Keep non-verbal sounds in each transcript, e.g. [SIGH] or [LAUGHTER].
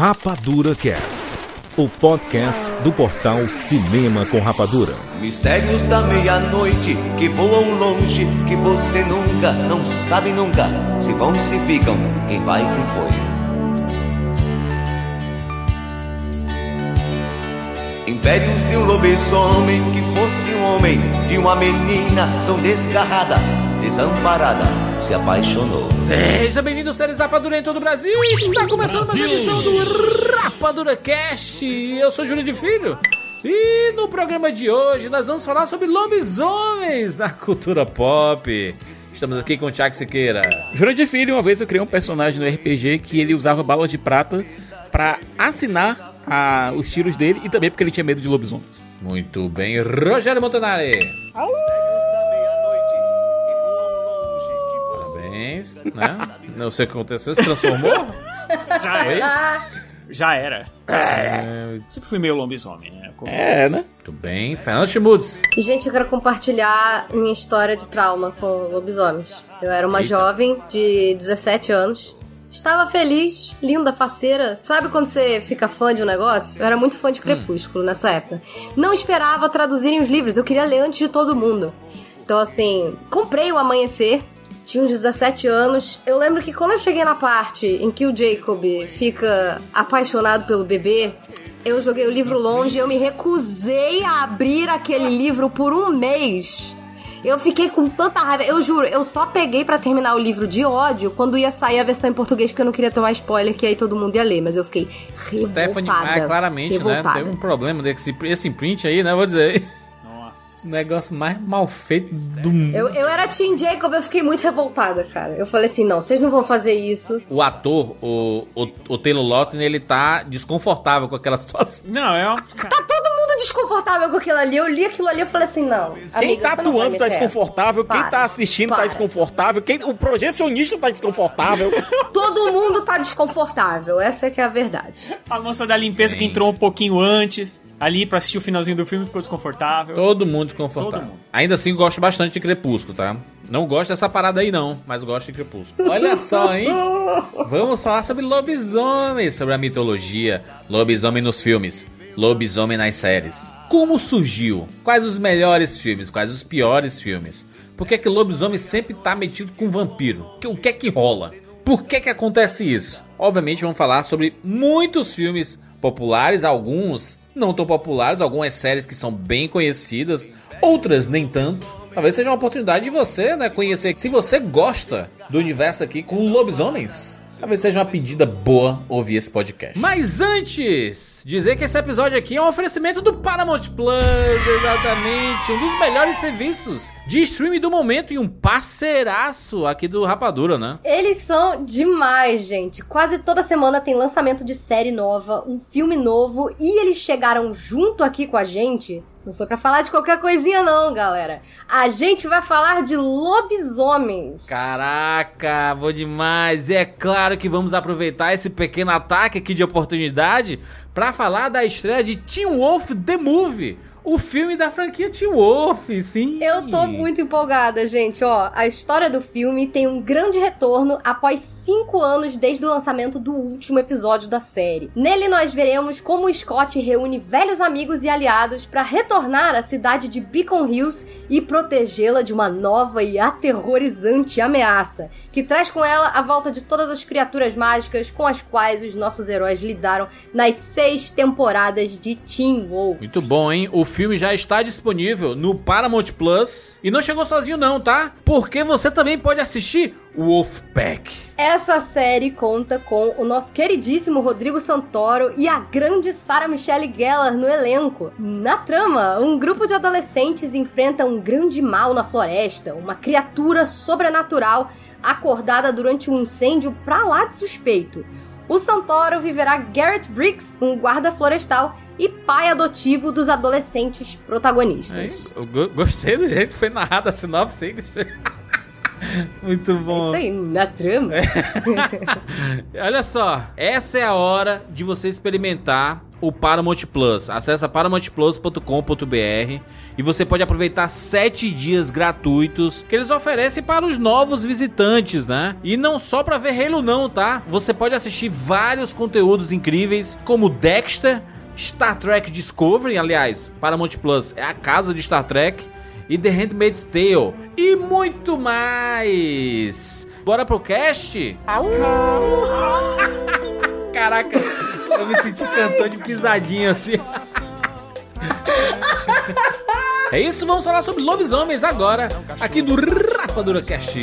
Rapadura Cast, o podcast do portal Cinema com Rapadura. Mistérios da meia-noite que voam longe, que você nunca, não sabe nunca, se vão e se ficam, quem vai quem foi. Impérios de um lobisomem que fosse um homem, de uma menina tão desgarrada, desamparada, se apaixonou. Seja bem-vindo, séries Rapadura em todo o Brasil. Está começando mais uma edição do Rapadura Cast. Eu sou Júlio de Filho. E no programa de hoje nós vamos falar sobre lobisomens na cultura pop. Estamos aqui com o Thiago Siqueira. Júlio de Filho, uma vez eu criei um personagem no RPG que ele usava balas de prata pra assinar a- os tiros dele e também porque ele tinha medo de lobisomens. Muito bem, Rogério Montanari. Parabéns, né? Não sei o que aconteceu, se transformou? Já É era. isso? Já era. É, Sempre fui meio lobisomem, né? Como- É, né? muito bem, Fernando Schmutz. Gente, eu quero compartilhar minha história de trauma com lobisomens. Eu era uma Eita. jovem de 17 anos. Estava feliz, linda, faceira. Sabe quando você fica fã de um negócio? Eu era muito fã de Crepúsculo nessa época. Não esperava traduzirem os livros, eu queria ler antes de todo mundo. Então, assim, comprei o Amanhecer. Tinha uns 17 anos. Eu lembro que quando eu cheguei na parte em que o Jacob fica apaixonado pelo bebê, eu joguei o livro longe e eu me recusei a abrir aquele livro por um mês. Eu fiquei com tanta raiva. Eu juro, eu só peguei pra terminar o livro de ódio quando ia sair a versão em português, porque eu não queria tomar spoiler, que aí todo mundo ia ler. Mas eu fiquei revoltada. Stephanie Maia, claramente, revoltada. né? Teve um problema desse esse imprint aí, né? Vou dizer. Negócio mais mal feito do mundo. Eu, eu era Team Jacob, eu fiquei muito revoltada, cara. Eu falei assim, não, vocês não vão fazer isso. O ator, o, o, o Taylor Lautner, ele tá desconfortável com aquela [LAUGHS] situação. Não, é uma... Tá todo mundo desconfortável com aquilo ali. Eu li aquilo ali e falei assim, não. Quem amiga, tá atuando tá desconfortável, quem Para, tá assistindo tá para. desconfortável, quem, o projecionista tá desconfortável. [LAUGHS] Todo mundo tá desconfortável, essa é que é a verdade. A moça da limpeza que entrou um pouquinho antes, ali pra assistir o finalzinho do filme, ficou desconfortável. Todo mundo desconfortável. Todo mundo. Ainda assim, gosto bastante de Crepúsculo, tá? Não gosto dessa parada aí, não, mas gosto de Crepúsculo. Olha só, hein? [LAUGHS] Vamos falar sobre lobisomem, sobre a mitologia, lobisomem nos filmes, lobisomem nas séries. Como surgiu? Quais os melhores filmes? Quais os piores filmes? Por que, que lobisomem sempre tá metido com vampiro? O que é que rola? Por que que acontece isso? Obviamente vamos falar sobre muitos filmes populares, alguns não tão populares, algumas séries que são bem conhecidas, outras nem tanto. Talvez seja uma oportunidade de você, né, conhecer. Se você gosta do universo aqui com lobisomens, talvez seja uma pedida boa ouvir esse podcast. Mas antes, dizer que esse episódio aqui é um oferecimento do Paramount Plus, exatamente, um dos melhores serviços de streaming do momento e um parceiraço aqui do Rapadura, né? Eles são demais, gente. Quase toda semana tem lançamento de série nova, um filme novo, e eles chegaram junto aqui com a gente. Não foi pra falar de qualquer coisinha, não, galera. A gente vai falar de lobisomens. Caraca, bom demais! É claro que vamos aproveitar esse pequeno ataque aqui de oportunidade para falar da estreia de Teen Wolf The Movie, o filme da franquia Teen Wolf, sim. Eu tô muito empolgada, gente. Ó, a história do filme tem um grande retorno após cinco anos desde o lançamento do último episódio da série. Nele nós veremos como o Scott reúne velhos amigos e aliados para retornar à cidade de Beacon Hills e protegê-la de uma nova e aterrorizante ameaça, que traz com ela a volta de todas as criaturas mágicas com as quais os nossos heróis lidaram nas seis temporadas de Teen Wolf. Muito bom, hein? O filme já está disponível no Paramount Plus. E não chegou sozinho não, tá? Porque você também pode assistir Wolfpack. Essa série conta com o nosso queridíssimo Rodrigo Santoro e a grande Sarah Michelle Gellar no elenco. Na trama, um grupo de adolescentes enfrenta um grande mal na floresta, uma criatura sobrenatural acordada durante um incêndio pra lá de suspeito. O Santoro viverá Garrett Briggs, um guarda florestal e pai adotivo dos adolescentes protagonistas. Eu go- gostei do jeito que foi narrada a sinopse aí, gostei. [LAUGHS] Muito É bom. isso aí, na trama. [LAUGHS] Olha só, essa é a hora de você experimentar o Paramount Plus. Acesse paramountplus.com.br e você pode aproveitar 7 dias gratuitos que eles oferecem para os novos visitantes, né? E não só para ver Halo não, tá? Você pode assistir vários conteúdos incríveis, como Dexter, Star Trek Discovery, aliás, Paramount Plus é a casa de Star Trek, e The Handmaid's Tale, e muito mais. Bora pro cast? [LAUGHS] Caraca, eu me senti cantor de pisadinha assim. É isso, vamos falar sobre lobisomens agora, aqui do Rapadura Cast.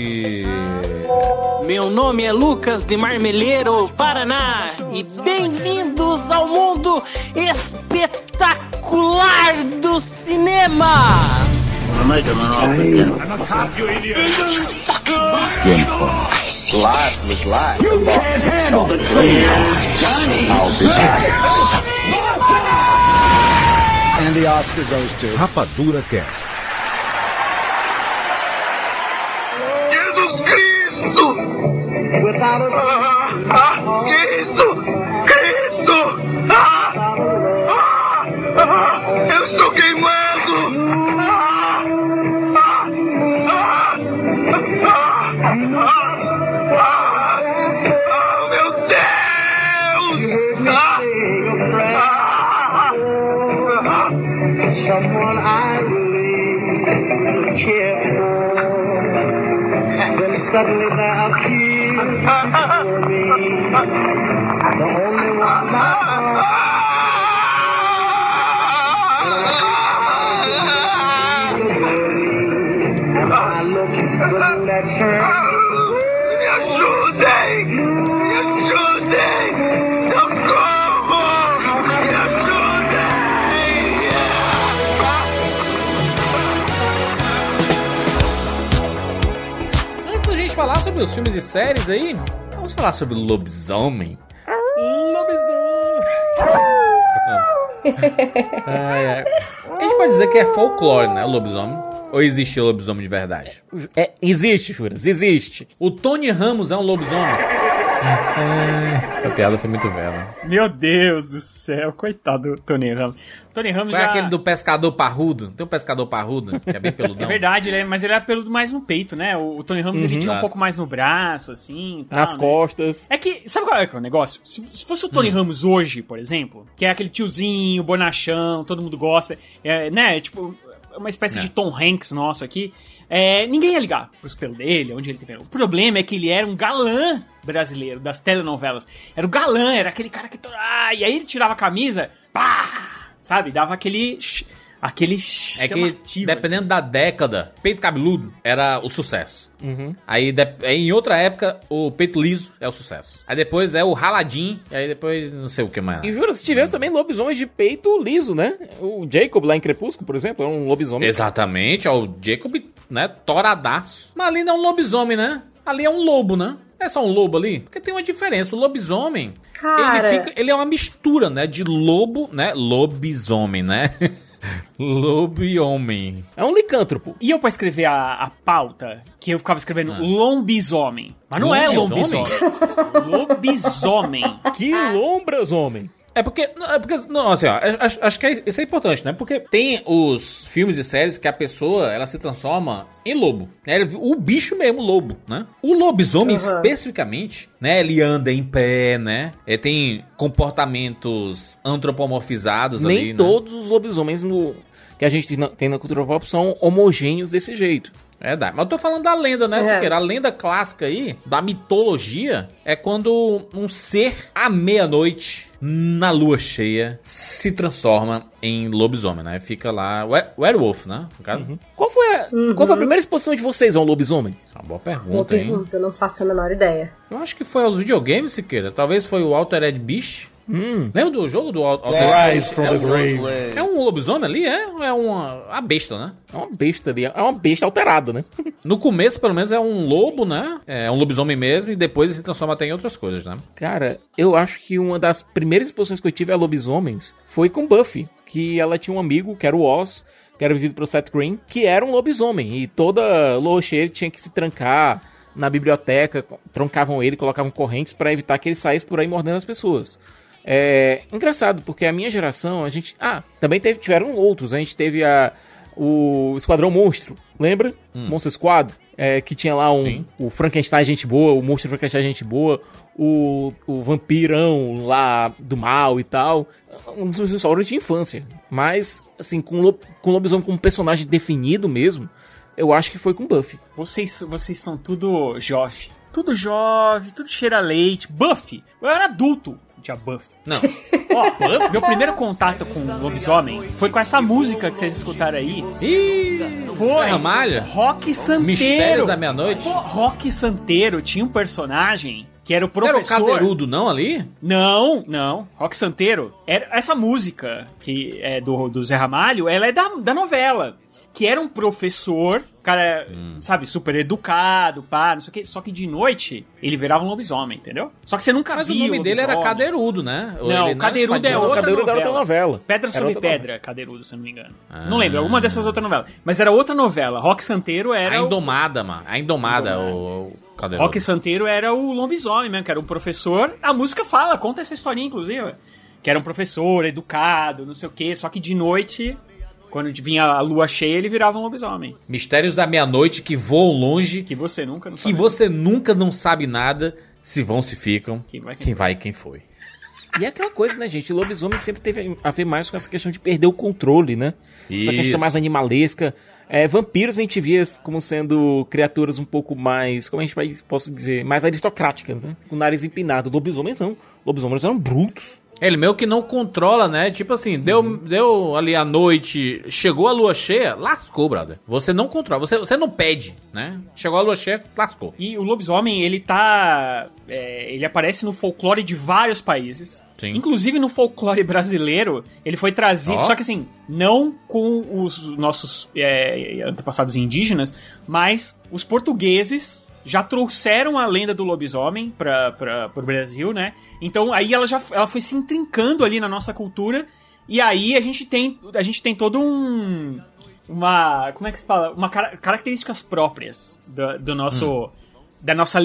Meu nome é Lucas de Marmeleiro, Paraná, e bem-vindos ao mundo espetacular do cinema! I'm making an offer again. I'm a cop, you idiot. James Bond. Life was life. You can't handle the truth. Johnny. I'll be back. And the Oscar goes to Rapadura Cast. Jesus Cristo! Without a... Ah, Jesus! Someone I really care for. Then suddenly there appears for me the only os filmes e séries aí, vamos falar sobre lobisomem. Lobisomem! Ai, ai. A gente pode dizer que é folclore, né? O lobisomem. Ou existe lobisomem de verdade? É, existe, Juras, existe. O Tony Ramos é um lobisomem. A piada foi muito velha. Meu Deus do céu, coitado do Tony Ramos. Tony Ramos Qual é já... aquele do pescador parrudo? Tem um pescador parrudo, que é bem peludão. [LAUGHS] É verdade, ele é- mas ele era peludo mais no peito, né? O, o Tony Ramos ele tinha um pouco mais no braço, assim. tal, Nas né? costas. É que, sabe qual é, que é o negócio? Se, se fosse o Tony Ramos hoje, por exemplo, que é aquele tiozinho, bonachão, todo mundo gosta, é, né? Tipo, uma espécie É. de Tom Hanks nosso aqui. É, ninguém ia ligar pros pelos dele, onde ele pelo. O problema é que ele era um galã brasileiro das telenovelas. Era o galã, era aquele cara que. Ah, e aí ele tirava a camisa, pá! Sabe? Dava aquele. Aquele É que, dependendo assim. da década, peito cabeludo era o sucesso. Aí, de- em outra época, o peito liso é o sucesso. Aí depois é o raladinho, e aí depois não sei o que mais. E jura, se tivesse também lobisomens de peito liso, né? O Jacob lá em Crepúsculo, por exemplo, é um lobisomem. Exatamente, ó, o Jacob, né, toradaço. Mas ali não é um lobisomem, né? Ali é um lobo, né? É só um lobo ali? Porque tem uma diferença. O lobisomem, Cara. ele, fica, ele é uma mistura, né? De lobo, né? Lobisomem, né? [LAUGHS] lobo e homem. É um licântropo. E eu pra escrever a, a pauta, que eu ficava escrevendo lombisomem. Mas não é Lobisomem? lombisomem. lobisomem. [LAUGHS] Que lombras, homem. É porque, não, é porque, não, assim, ó, acho, acho que é- isso é importante, né? Porque tem os filmes e séries que a pessoa, ela se transforma em lobo. né? O bicho mesmo, lobo, né? O lobisomem, Uhum. especificamente, né? Ele anda em pé, né? Ele tem comportamentos antropomorfizados Nem ali, né? todos os lobisomens no- que a gente tem na cultura pop são homogêneos desse jeito. É verdade. Mas eu tô falando da lenda, né, É. Siqueira? A lenda clássica aí, da mitologia, é quando um ser, à meia-noite, na lua cheia, se transforma em lobisomem, né? Fica lá... we- Werewolf, né? No caso. Qual foi, a, qual foi a primeira exposição de vocês a um lobisomem? Uma boa Boa pergunta, hein? pergunta, eu não faço a menor ideia. Eu acho que foi aos videogames, Siqueira. Talvez foi o Altered Beast. Lembra do jogo do Al- Altered Rise from the grave. É um lobisomem ali, é? Ou é uma... A besta, né? É uma besta ali, é uma besta alterada, né? No começo, pelo menos, é um lobo, né? É um lobisomem mesmo, e depois ele se transforma até em outras coisas, né? Cara, eu acho que uma das primeiras exposições que eu tive a lobisomens foi com Buffy, que ela tinha um amigo, que era o Oz, que era vivido pelo Seth Green, que era um lobisomem, e toda ele tinha que se trancar na biblioteca, trancavam ele, colocavam correntes pra evitar que ele saísse por aí mordendo as pessoas. É engraçado, porque a minha geração, a gente. Ah, também teve, tiveram outros. A gente teve a, o Esquadrão Monstro, lembra? Monster Squad. é, que tinha lá um, Sim. o Frankenstein gente boa, o Monstro Frankenstein gente boa, o, o vampirão lá do mal e tal. Um dos meus de infância. Mas, assim, com, lo, com o lobisomem como personagem definido mesmo, eu acho que foi com Buffy. Vocês, vocês são tudo jovem. Tudo jovem, tudo cheira a leite. Buffy. Eu era adulto. Tinha Buffy. Não. [LAUGHS] Ó, meu primeiro contato com o lobisomem foi com essa música que vocês escutaram aí. Ih, Foi. Serra Malha? Rock Santeiro. Mistérios da Meia-Noite? Rock Santeiro tinha um personagem que era o Era o professor. cadeirudo, não, ali? Não, não. Rock Santeiro. Era essa música que é do, do Zé Ramalho, ela é da, da novela. Que era um professor, cara, Hum. sabe, super educado, pá, não sei o quê. Só que de noite ele virava um lobisomem, entendeu? Só que você nunca Mas o via nome dele era. Cadeirudo, né? Ou Não, ele Cadeirudo é Esquadrão? outra Cadeirudo era outra novela. Pedra Era sobre outra Pedra, Cadeirudo, se eu não me engano. Não lembro, alguma dessas outras novelas. Mas era outra novela. Rock Santeiro era A o... Indomada, mano. A Indomada, o, o Cadeirudo. Rock Santeiro era o lobisomem mesmo, que era um professor. A música fala, conta essa historinha, inclusive. Que era um professor educado, não sei o quê. Só que de noite, quando vinha a lua cheia, ele virava um lobisomem. Mistérios da Meia-Noite que voam longe, Que você nunca não que sabe. você nunca não sabe nada, se vão, se ficam, Quem vai, quem quem vai e quem foi. E é aquela coisa, né, gente? O lobisomem sempre teve a ver mais com essa questão de perder o controle, né? Essa Isso. questão mais animalesca. É, vampiros a gente via como sendo criaturas um pouco mais, como a gente vai, posso dizer, mais aristocráticas, né? Com o nariz empinado. Lobisomens não. Lobisomens eram brutos. Ele meio que não controla, né? Tipo assim, deu, Uhum. deu ali a noite, chegou a lua cheia, lascou, brother. Você não controla, você, você não pede, né? Chegou a lua cheia, lascou. E o lobisomem, ele tá. é, ele aparece no folclore de vários países. Sim. Inclusive no folclore brasileiro, ele foi trazido. Ó. Só que assim, não com os nossos é, antepassados indígenas, mas os portugueses já trouxeram a lenda do lobisomem para o Brasil, né? Então aí ela já ela foi se intrincando ali na nossa cultura. E aí a gente tem, a gente tem todo um. Uma. Como é que se fala? Uma cara- características próprias do, do nosso. Da nossa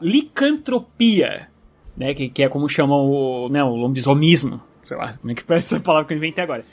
licantropia. Né? Que, que é como chamam o. Né, o lobisomismo. Sei lá, como é que parece [LAUGHS] essa palavra que eu inventei agora.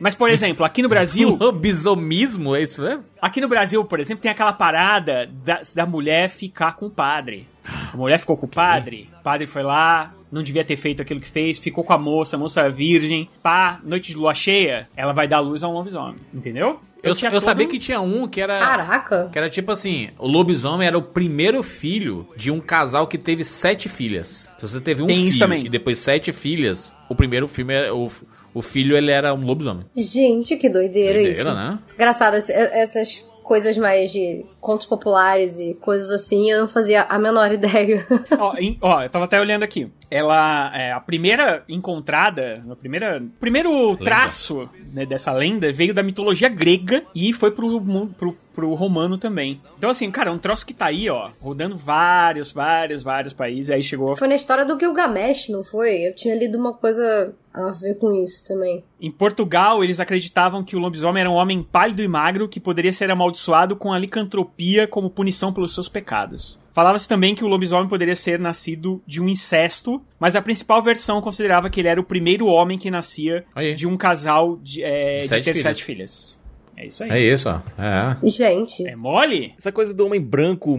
Mas, por exemplo, aqui no Brasil. [LAUGHS] Lobisomismo, é isso mesmo? Aqui no Brasil, por exemplo, tem aquela parada da, da mulher ficar com o padre. A mulher ficou com o padre, o padre foi lá, não devia ter feito aquilo que fez, ficou com a moça, a moça virgem, pá, noite de lua cheia, ela vai dar luz a um lobisomem, entendeu? Eu, tinha eu todo sabia um- que tinha um que era. Caraca. Que era tipo assim, o lobisomem era o primeiro filho de um casal que teve sete filhas. Se você teve um Tem filho e depois sete filhas, o primeiro filme era, o, o filho ele era um lobisomem. Gente, que doideira, Doideira, isso. né? Engraçado, essas coisas mais de contos populares e coisas assim, eu não fazia a menor [LAUGHS] ideia. ó, em- ó, eu tava até olhando aqui. Ela, é, a primeira encontrada, a primeira, o primeiro traço né, dessa lenda veio da mitologia grega e foi pro, pro, pro romano também. Então, assim, cara, é um troço que tá aí, ó, rodando vários, vários, vários países, aí chegou Foi na história do Gilgamesh, não foi? Eu tinha lido uma coisa a ver com isso também. Em Portugal, eles acreditavam que o lobisomem era um homem pálido e magro que poderia ser amaldiçoado com a licantropia como punição pelos seus pecados. Falava-se também que o lobisomem poderia ser nascido de um incesto, mas a principal versão considerava que ele era o primeiro homem que nascia Aí. de um casal de, é, de Sete ter filhos. sete filhas. É isso aí. É isso, ó. É. Gente, É mole? Essa coisa do homem branco,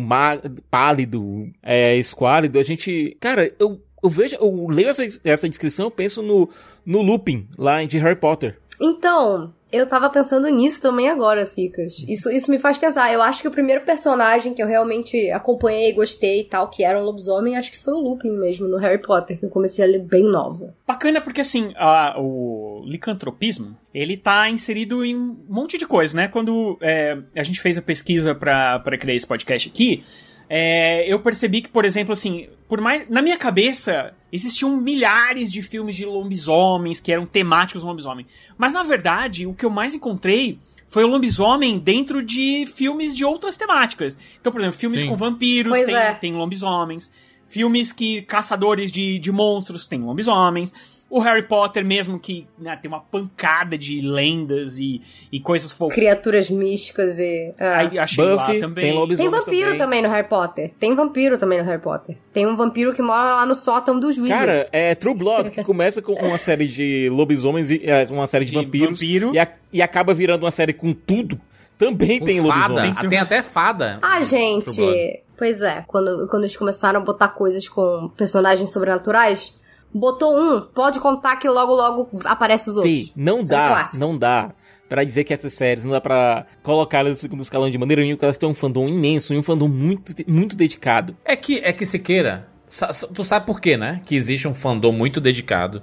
pálido, é, esquálido, a gente. Cara, eu, eu vejo, eu leio essa, essa descrição, eu penso no, no Lupin, lá de Harry Potter. Então, eu tava pensando nisso também agora, Cicas. Isso, isso me faz pensar. Eu acho que o primeiro personagem que eu realmente acompanhei, gostei e tal, que era um lobisomem, acho que foi o Lupin mesmo, no Harry Potter, que eu comecei a ler bem nova. Bacana porque, assim, a- o licantropismo, ele tá inserido em um monte de coisa, né? Quando é, a gente fez a pesquisa pra criar esse podcast aqui, é, eu percebi que, por exemplo, assim, por mais... Na minha cabeça, existiam milhares de filmes de lobisomens que eram temáticos lobisomem. Mas, na verdade, o que eu mais encontrei foi o lobisomem dentro de filmes de outras temáticas. Então, por exemplo, filmes Sim. com vampiros Pois tem, é. tem lobisomens. Filmes que caçadores de, de monstros têm lobisomens. O Harry Potter mesmo, que né, tem uma pancada de lendas e, e coisas fofas. Criaturas místicas e. Aí achei lá Buffy, também. tem lobisomem. Tem vampiro também. no Harry Potter. Tem vampiro também no Harry Potter. Tem um vampiro que mora lá no sótão dos Weasley. Cara, é True Blood, que [LAUGHS] começa com uma série de lobisomens, e é, uma série de, De vampiros, vampiro. E, a- e acaba virando uma série com tudo. Também Com tem fada. lobisomem. Ah, Tem até fada. Ah, gente. Pois é, quando, quando eles começaram a botar coisas com personagens sobrenaturais, botou um, pode contar que logo logo aparece os outros. Fih, não Isso é um dá, não dá pra dizer que essas séries não dá pra colocar elas no segundo escalão de maneira nenhuma, porque elas têm um fandom imenso e um fandom muito, muito dedicado. É que, é que Siqueira, sa- sa- tu sabe por quê, né? Que existe um fandom muito dedicado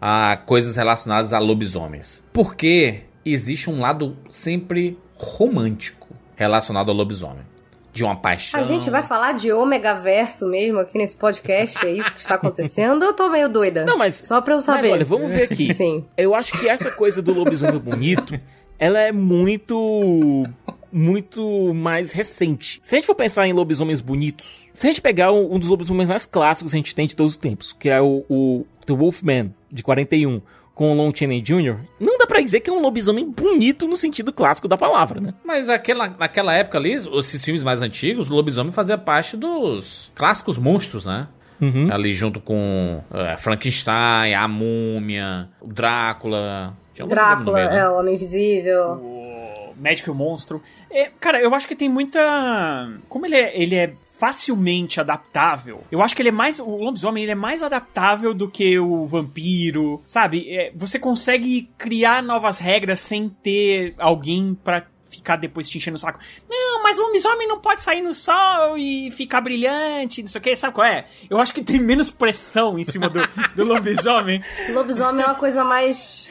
a coisas relacionadas a lobisomens. Porque existe um lado sempre romântico relacionado ao lobisomem. De uma paixão. A gente vai falar de Ômega Verso mesmo aqui nesse podcast, é isso que está acontecendo? Eu tô meio doida. Não, mas- Só pra eu saber. Mas olha, vamos ver aqui. [LAUGHS] Sim. Eu acho que essa coisa do lobisomem bonito, ela é muito muito mais recente. Se a gente for pensar em lobisomens bonitos, se a gente pegar um, um dos lobisomens mais clássicos que a gente tem de todos os tempos, que é o, o The Wolfman, de 41, com o Lon Chaney Jr., não dá pra dizer que é um lobisomem bonito no sentido clássico da palavra, né? Mas aquela, naquela época ali, esses filmes mais antigos, o lobisomem fazia parte dos clássicos monstros, né? Uhum. Ali junto com é, Frankenstein, a Múmia, o Drácula. Tinha um Drácula, meio, né? é, o Homem Invisível. o Médico e o Monstro. É, cara, eu acho que tem muita. Como ele é, ele é facilmente adaptável, eu acho que ele é mais. O lobisomem ele é mais adaptável do que o vampiro, sabe? É, você consegue criar novas regras sem ter alguém pra ficar depois te enchendo o saco. Não, mas o lobisomem não pode sair no sol e ficar brilhante, não sei o que, sabe qual é? Eu acho que tem menos pressão em cima do, do lobisomem. [LAUGHS] Lobisomem é uma coisa mais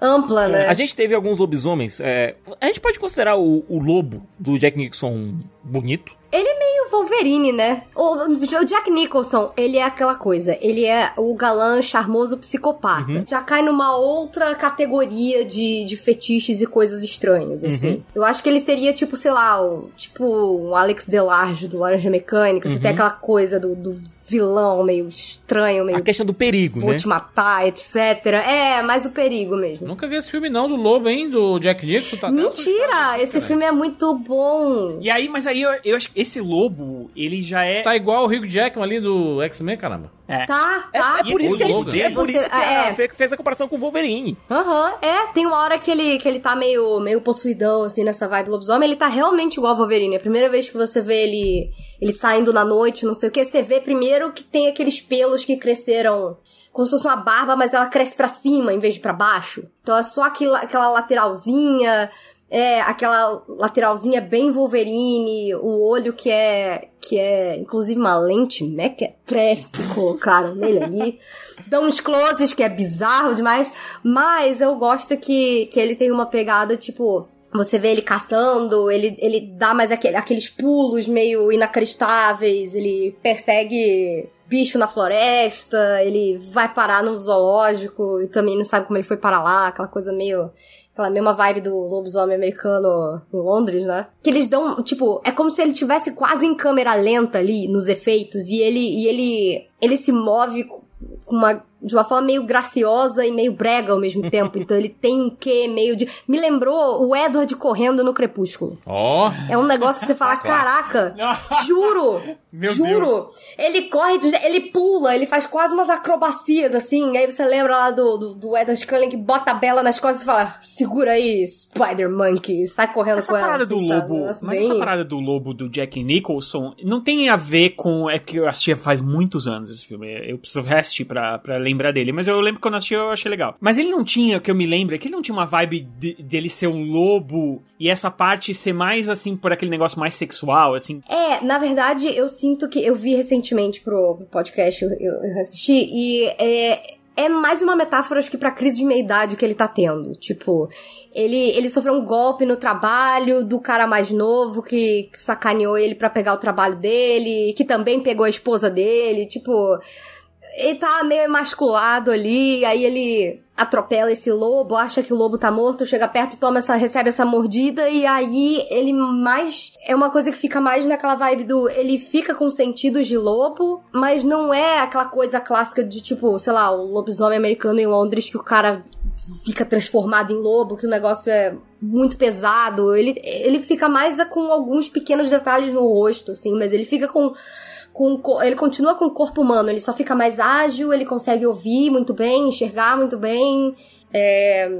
ampla, né? A gente teve alguns lobisomens. é, a gente pode considerar o, o lobo do Jack Nixon bonito? Ele é meio Wolverine, né? O, o Jack Nicholson, ele é aquela coisa. Ele é o galã charmoso psicopata. Uhum. Já cai numa outra categoria de, de fetiches e coisas estranhas, Uhum. assim. Eu acho que ele seria, tipo, sei lá, o, tipo um Alex Delarge do Laranja Mecânica. Você Uhum. tem aquela coisa do, do vilão meio estranho, meio... A questão do perigo, Vou né? te matar, etc. É, mais o perigo mesmo. Nunca vi esse filme não do Lobo, hein? Do Jack Nicholson. Tá Mentira! Esse filme é muito bom. E aí, mas aí eu, eu acho que esse lobo, ele já é. Tá igual o Hugh Jackman ali do X-Men, caramba. É. Tá, É, tá. é por E isso que a gente, é por Você- isso que é. Fê fez a comparação com o Wolverine. Aham, é, tem uma hora que ele, que ele tá meio, meio possuidão, assim, nessa vibe lobisomem, ele tá realmente igual ao Wolverine. A primeira vez que você vê ele, ele saindo na noite, não sei o que, você vê primeiro que tem aqueles pelos que cresceram como se fosse uma barba, mas ela cresce pra cima em vez de pra baixo. Então é só aquela, aquela lateralzinha, é, aquela lateralzinha bem Wolverine, o olho que é, que é, inclusive uma lente mequetrefe que colocaram nele ali. [LAUGHS] Dá uns closes que é bizarro demais, mas eu gosto que, que ele tem uma pegada, tipo, você vê ele caçando, ele, ele dá mais aquele, aqueles pulos meio inacreditáveis, ele persegue bicho na floresta, ele vai parar no zoológico e também não sabe como ele foi parar lá, aquela coisa meio. Aquela mesma vibe do lobisomem americano em Londres, né? Que eles dão, tipo, é como se ele tivesse quase em câmera lenta ali nos efeitos e ele e ele ele se move com uma de uma forma meio graciosa e meio brega ao mesmo tempo. [LAUGHS] Então ele tem um quê meio de me lembrou o Edward correndo no Crepúsculo. Ó, É um negócio que você fala, caraca, [LAUGHS] juro, [LAUGHS] Meu juro. Ele corre, ele pula, ele faz quase umas acrobacias, assim. Aí você lembra lá do, do, do Edward Cullen que bota a Bela nas costas e fala, segura aí, Spider Monkey, sai correndo Essa com ela. parada assim, do lobo, negócio mas bem- essa parada do lobo do Jack Nicholson não tem a ver com. É que eu assisti faz muitos anos esse filme. Eu preciso reassistir pra, pra lembrar dele. Mas eu lembro que quando assisti eu achei legal. Mas ele não tinha, que eu me lembro, é que ele não tinha uma vibe de- dele ser um lobo e essa parte ser mais assim por aquele negócio mais sexual, assim. É, na verdade, eu sinto que eu vi recentemente pro podcast, eu, eu, assisti, e é, é mais uma metáfora, acho que, pra crise de meia-idade que ele tá tendo. Tipo, ele, ele sofreu um golpe no trabalho do cara mais novo que sacaneou ele pra pegar o trabalho dele, que também pegou a esposa dele, tipo. Ele tá meio emasculado ali, aí ele atropela esse lobo, acha que o lobo tá morto, chega perto, toma essa, recebe essa mordida e aí ele mais é uma coisa que fica mais naquela vibe do ele fica com sentidos de lobo, mas não é aquela coisa clássica de tipo, sei lá, o lobisomem americano em Londres que o cara fica transformado em lobo, que o negócio é muito pesado. Ele ele fica mais com alguns pequenos detalhes no rosto assim, mas ele fica com com ele continua com o corpo humano, ele só fica mais ágil, ele consegue ouvir muito bem, enxergar muito bem, é,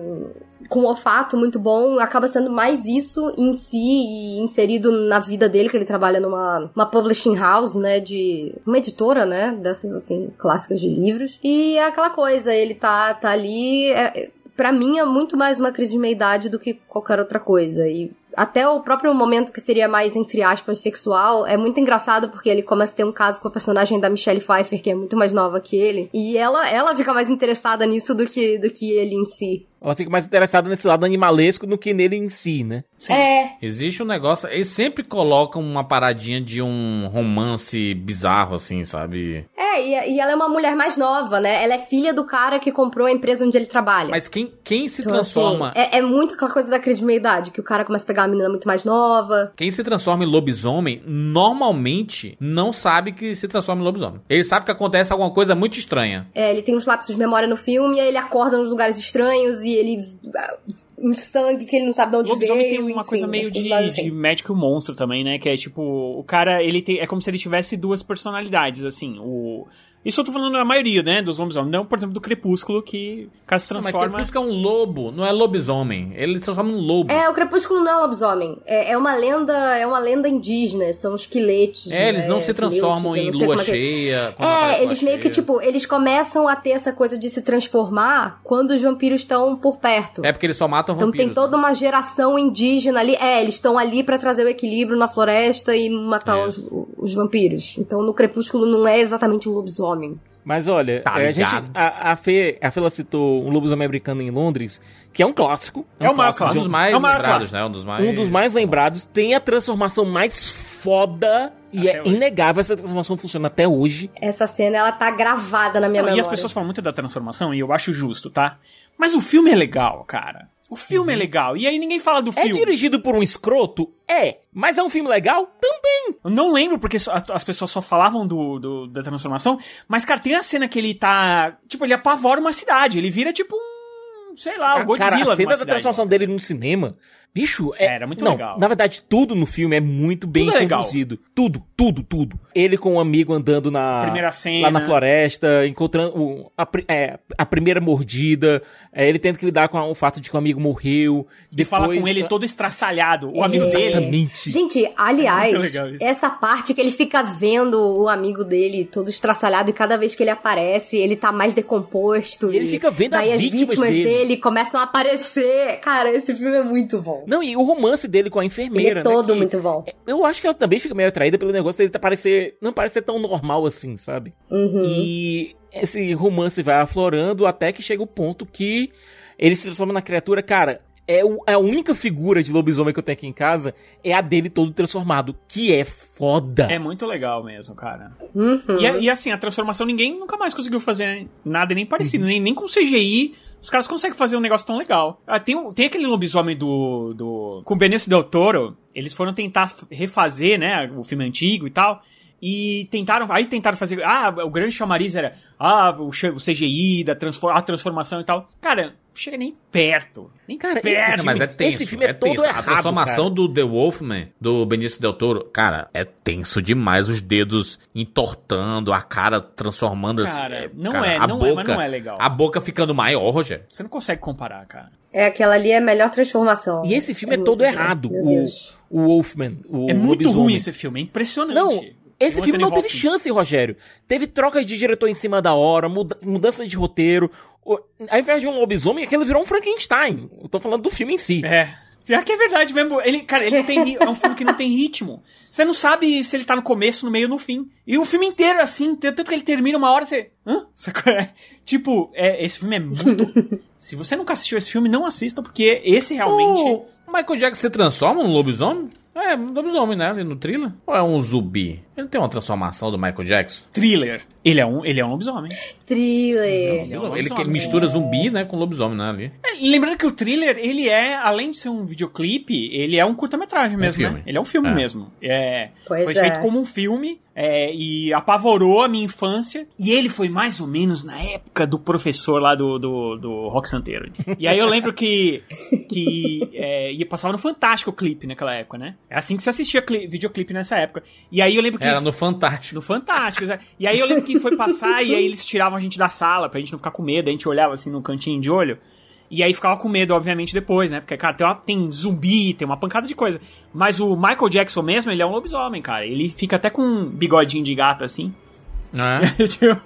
com um olfato muito bom, acaba sendo mais isso em si e inserido na vida dele, que ele trabalha numa uma publishing house, né, de uma editora, né, dessas assim clássicas de livros. E é aquela coisa, ele tá tá ali, é, Pra mim é muito mais uma crise de meia-idade do que qualquer outra coisa. E até o próprio momento que seria mais, entre aspas, sexual, é muito engraçado porque ele começa a ter um caso com a personagem da Michelle Pfeiffer, que é muito mais nova que ele. E ela, ela fica mais interessada nisso do que, do que ele em si. Ela fica mais interessada nesse lado animalesco do que nele em si, né? É, Existe um negócio. Eles sempre colocam uma paradinha de um romance bizarro, assim, sabe? é, e, e ela é uma mulher mais nova, né? Ela é filha do cara que comprou a empresa onde ele trabalha. Mas quem, quem se Então, transforma. assim, é, é muito aquela coisa da crise de meia-idade, que o cara começa a pegar uma menina muito mais nova. Quem se transforma em lobisomem normalmente não sabe que se transforma em lobisomem. Ele sabe que acontece alguma coisa muito estranha. É, ele tem uns lapsos de memória no filme, e aí ele acorda nos lugares estranhos e ele. um sangue que ele não sabe de onde O lobisomem veio. tem uma enfim, coisa meio de, assim. de médico monstro também, né? Que é tipo, o cara, ele tem. É como se ele tivesse duas personalidades, assim. O. Isso eu tô falando na maioria, né? Dos lobisomens. Não, por exemplo, do Crepúsculo, que o cara se Não, mas transforma. Crepúsculo é um lobo, não é lobisomem. Ele se transforma num lobo. É, o Crepúsculo não é lobisomem. É, é uma lenda, é uma lenda indígena, são esqueletos. É, eles não né, se transformam em lua é que- cheia. É, eles meio que, cheia. tipo, eles começam a ter essa coisa de se transformar quando os vampiros estão por perto. É porque eles só matam Então vampiros. tem toda né? uma geração indígena ali. É, eles estão ali pra trazer o equilíbrio na floresta e matar os. Os vampiros. Então no Crepúsculo não é exatamente o lobisomem. Mas olha, Tá é, a, gente, a, a, Fê, a Fê ela citou um lobisomem americano em Londres, que é um clássico. É o maior Um clássico. dos mais É o maior lembrados, clássico. né? Um dos mais... Um dos mais lembrados. Tem a transformação mais foda. E Até é hoje. inegável essa transformação funciona até hoje. Essa cena, ela tá gravada na minha Não, e memória. as pessoas falam muito da transformação, e eu acho justo, tá? Mas o filme é legal, cara. O filme é legal. E aí ninguém fala do É filme. dirigido por um escroto? É. Mas é um filme legal? Também. Eu não lembro porque as pessoas só falavam do, do- da transformação. Mas, cara, tem a cena que ele tá. Tipo, ele apavora uma cidade. Ele vira tipo um. Sei lá, o Godzilla Cara, a de cena da transformação dele no cinema, bicho, é... Era muito não, legal. Na verdade, tudo no filme é muito bem Tudo é legal. conduzido. Tudo, tudo, tudo. Ele com um amigo andando na... Primeira cena. Lá na floresta, encontrando a, é, a primeira mordida, é, ele tendo que lidar com o fato de que o amigo morreu. E Depois, fala com ele todo estraçalhado. O amigo É. dele. Exatamente. Gente, aliás, É isso. essa parte que ele fica vendo o amigo dele todo estraçalhado e cada vez que ele aparece, ele tá mais decomposto. E ele fica vendo as vítimas vítimas dele. dele. Começam a aparecer. Cara, esse filme é muito bom. Não, e o romance dele com a Ele enfermeira, é todo né, que- muito bom. Eu acho que ela também fica meio atraída pelo negócio dele parecer, não parecer tão normal assim, sabe? Uhum. E esse romance vai aflorando até que chega o ponto que ele se transforma na criatura, cara. É o- a única figura de lobisomem que eu tenho aqui em casa é a dele todo transformado, que é foda. É muito legal mesmo, cara. Uhum. E, e assim, a transformação ninguém nunca mais conseguiu fazer nada nem parecido, Uhum. nem, nem com CGI. Os caras conseguem fazer um negócio tão legal. Ah, tem, tem aquele lobisomem do. do com o Benício Del Toro. Eles foram tentar refazer, né, o filme antigo e tal. E tentaram. Aí tentaram fazer. Ah, o grande chamariz era. Ah, o, CGI, da transfor, a transformação e tal. Cara, chega nem perto. Nem Cara, esse perto. Não, mas é tenso. Esse filme é todo tenso. errado, A transformação cara. do The Wolfman, do Benício Del Toro, cara, é tenso demais. Os dedos entortando, a cara transformando assim. Cara, não cara, é, a não é, mas boca, não é legal. A boca ficando maior, Rogério. Você não consegue comparar, cara. É aquela ali é a melhor transformação. E esse filme é, muito todo errado. O, o Wolfman, o É muito lobisomem. ruim esse filme, é impressionante. Não, esse filme não teve chance, Rogério. Teve troca de diretor em cima da hora, muda- mudança de roteiro. O- Ao invés de um lobisomem, aquilo virou um Frankenstein. Eu tô falando do filme em si. É. Pior que é verdade mesmo. Ele, cara, ele não tem ri- é um filme que não tem ritmo. Você não sabe se ele tá no começo, no meio ou no fim. E o filme inteiro é assim, tanto que ele termina uma hora você. Hã? Sacou? É, tipo, é, esse filme é muito. [LAUGHS] se você nunca assistiu esse filme, não assista, porque esse realmente. O Michael Jackson se transforma num lobisomem? É, lobisomem, né? No thriller. Ou é um zumbi? Ele tem uma transformação do Michael Jackson? Thriller. Ele é um, ele é um lobisomem. Thriller. Ele é um Ele que lobisomem. mistura zumbi, né, com lobisomem, né, ali. É, lembrando que o thriller, ele é, além de ser um videoclipe, ele é um curta-metragem mesmo, filme. né? Ele é um filme É. mesmo. É, Pois foi é. feito como um filme é, e apavorou a minha infância. E ele foi mais ou menos na época do professor lá do, do, do Rock Santeiro. E aí eu lembro que, que é, ia passar no Fantástico o clipe naquela época, né? É assim que se assistia cli- videoclipe nessa época. E aí eu lembro que... Era no Fantástico. No Fantástico. E aí eu lembro que foi passar e aí eles tiravam a gente da sala pra gente não ficar com medo. A gente olhava assim no cantinho de olho. E aí ficava com medo, obviamente, depois, né? Porque, cara, tem, uma- tem zumbi, tem uma pancada de coisa. Mas o Michael Jackson mesmo, ele é um lobisomem, cara. Ele fica até com um bigodinho de gato, assim. É. [LAUGHS] Tipo,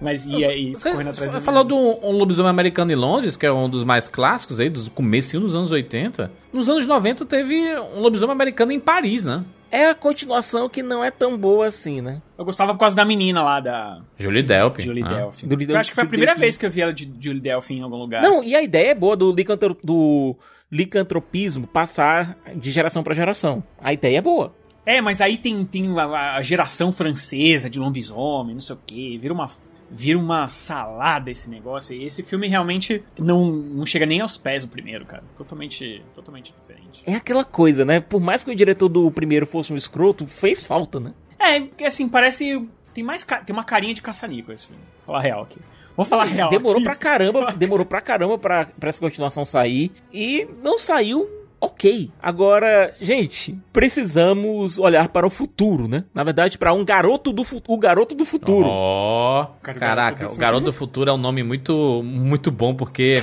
Mas e aí, Você, correndo atrás você falou do um lobisomem americano em Londres, que é um dos mais clássicos aí, dos comecinho dos anos 80. Nos anos 90 teve um lobisomem americano em Paris, né? É a continuação que não é tão boa assim, né? Eu gostava por causa da menina lá, da Julie Delpy. Julie? Delphi. Julie Eu acho que foi a Delphi. primeira vez que eu vi ela de Julie Delphi em algum lugar. Não, e a ideia é boa do, licantro, do licantropismo passar de geração pra geração. A ideia é boa. É, mas aí tem, tem a, a geração francesa de lobisomem, não sei o quê, vira uma, vira uma salada esse negócio. E esse filme realmente não, não chega nem aos pés do primeiro, cara. Totalmente, totalmente diferente. É aquela coisa, né? Por mais que o diretor do primeiro fosse um escroto, fez falta, né? É, porque assim, parece. Tem mais tem uma carinha de caça-níquel esse filme. Vou falar real aqui. Vou falar real. Demorou aqui. pra caramba, [LAUGHS] demorou pra caramba pra, pra essa continuação sair. E não saiu ok. Agora, gente, precisamos olhar para o futuro, né? Na verdade, para um garoto do futuro. O garoto do futuro. Ó, Cara, o caraca, Garoto o Garoto do Futuro é um nome muito, muito bom, porque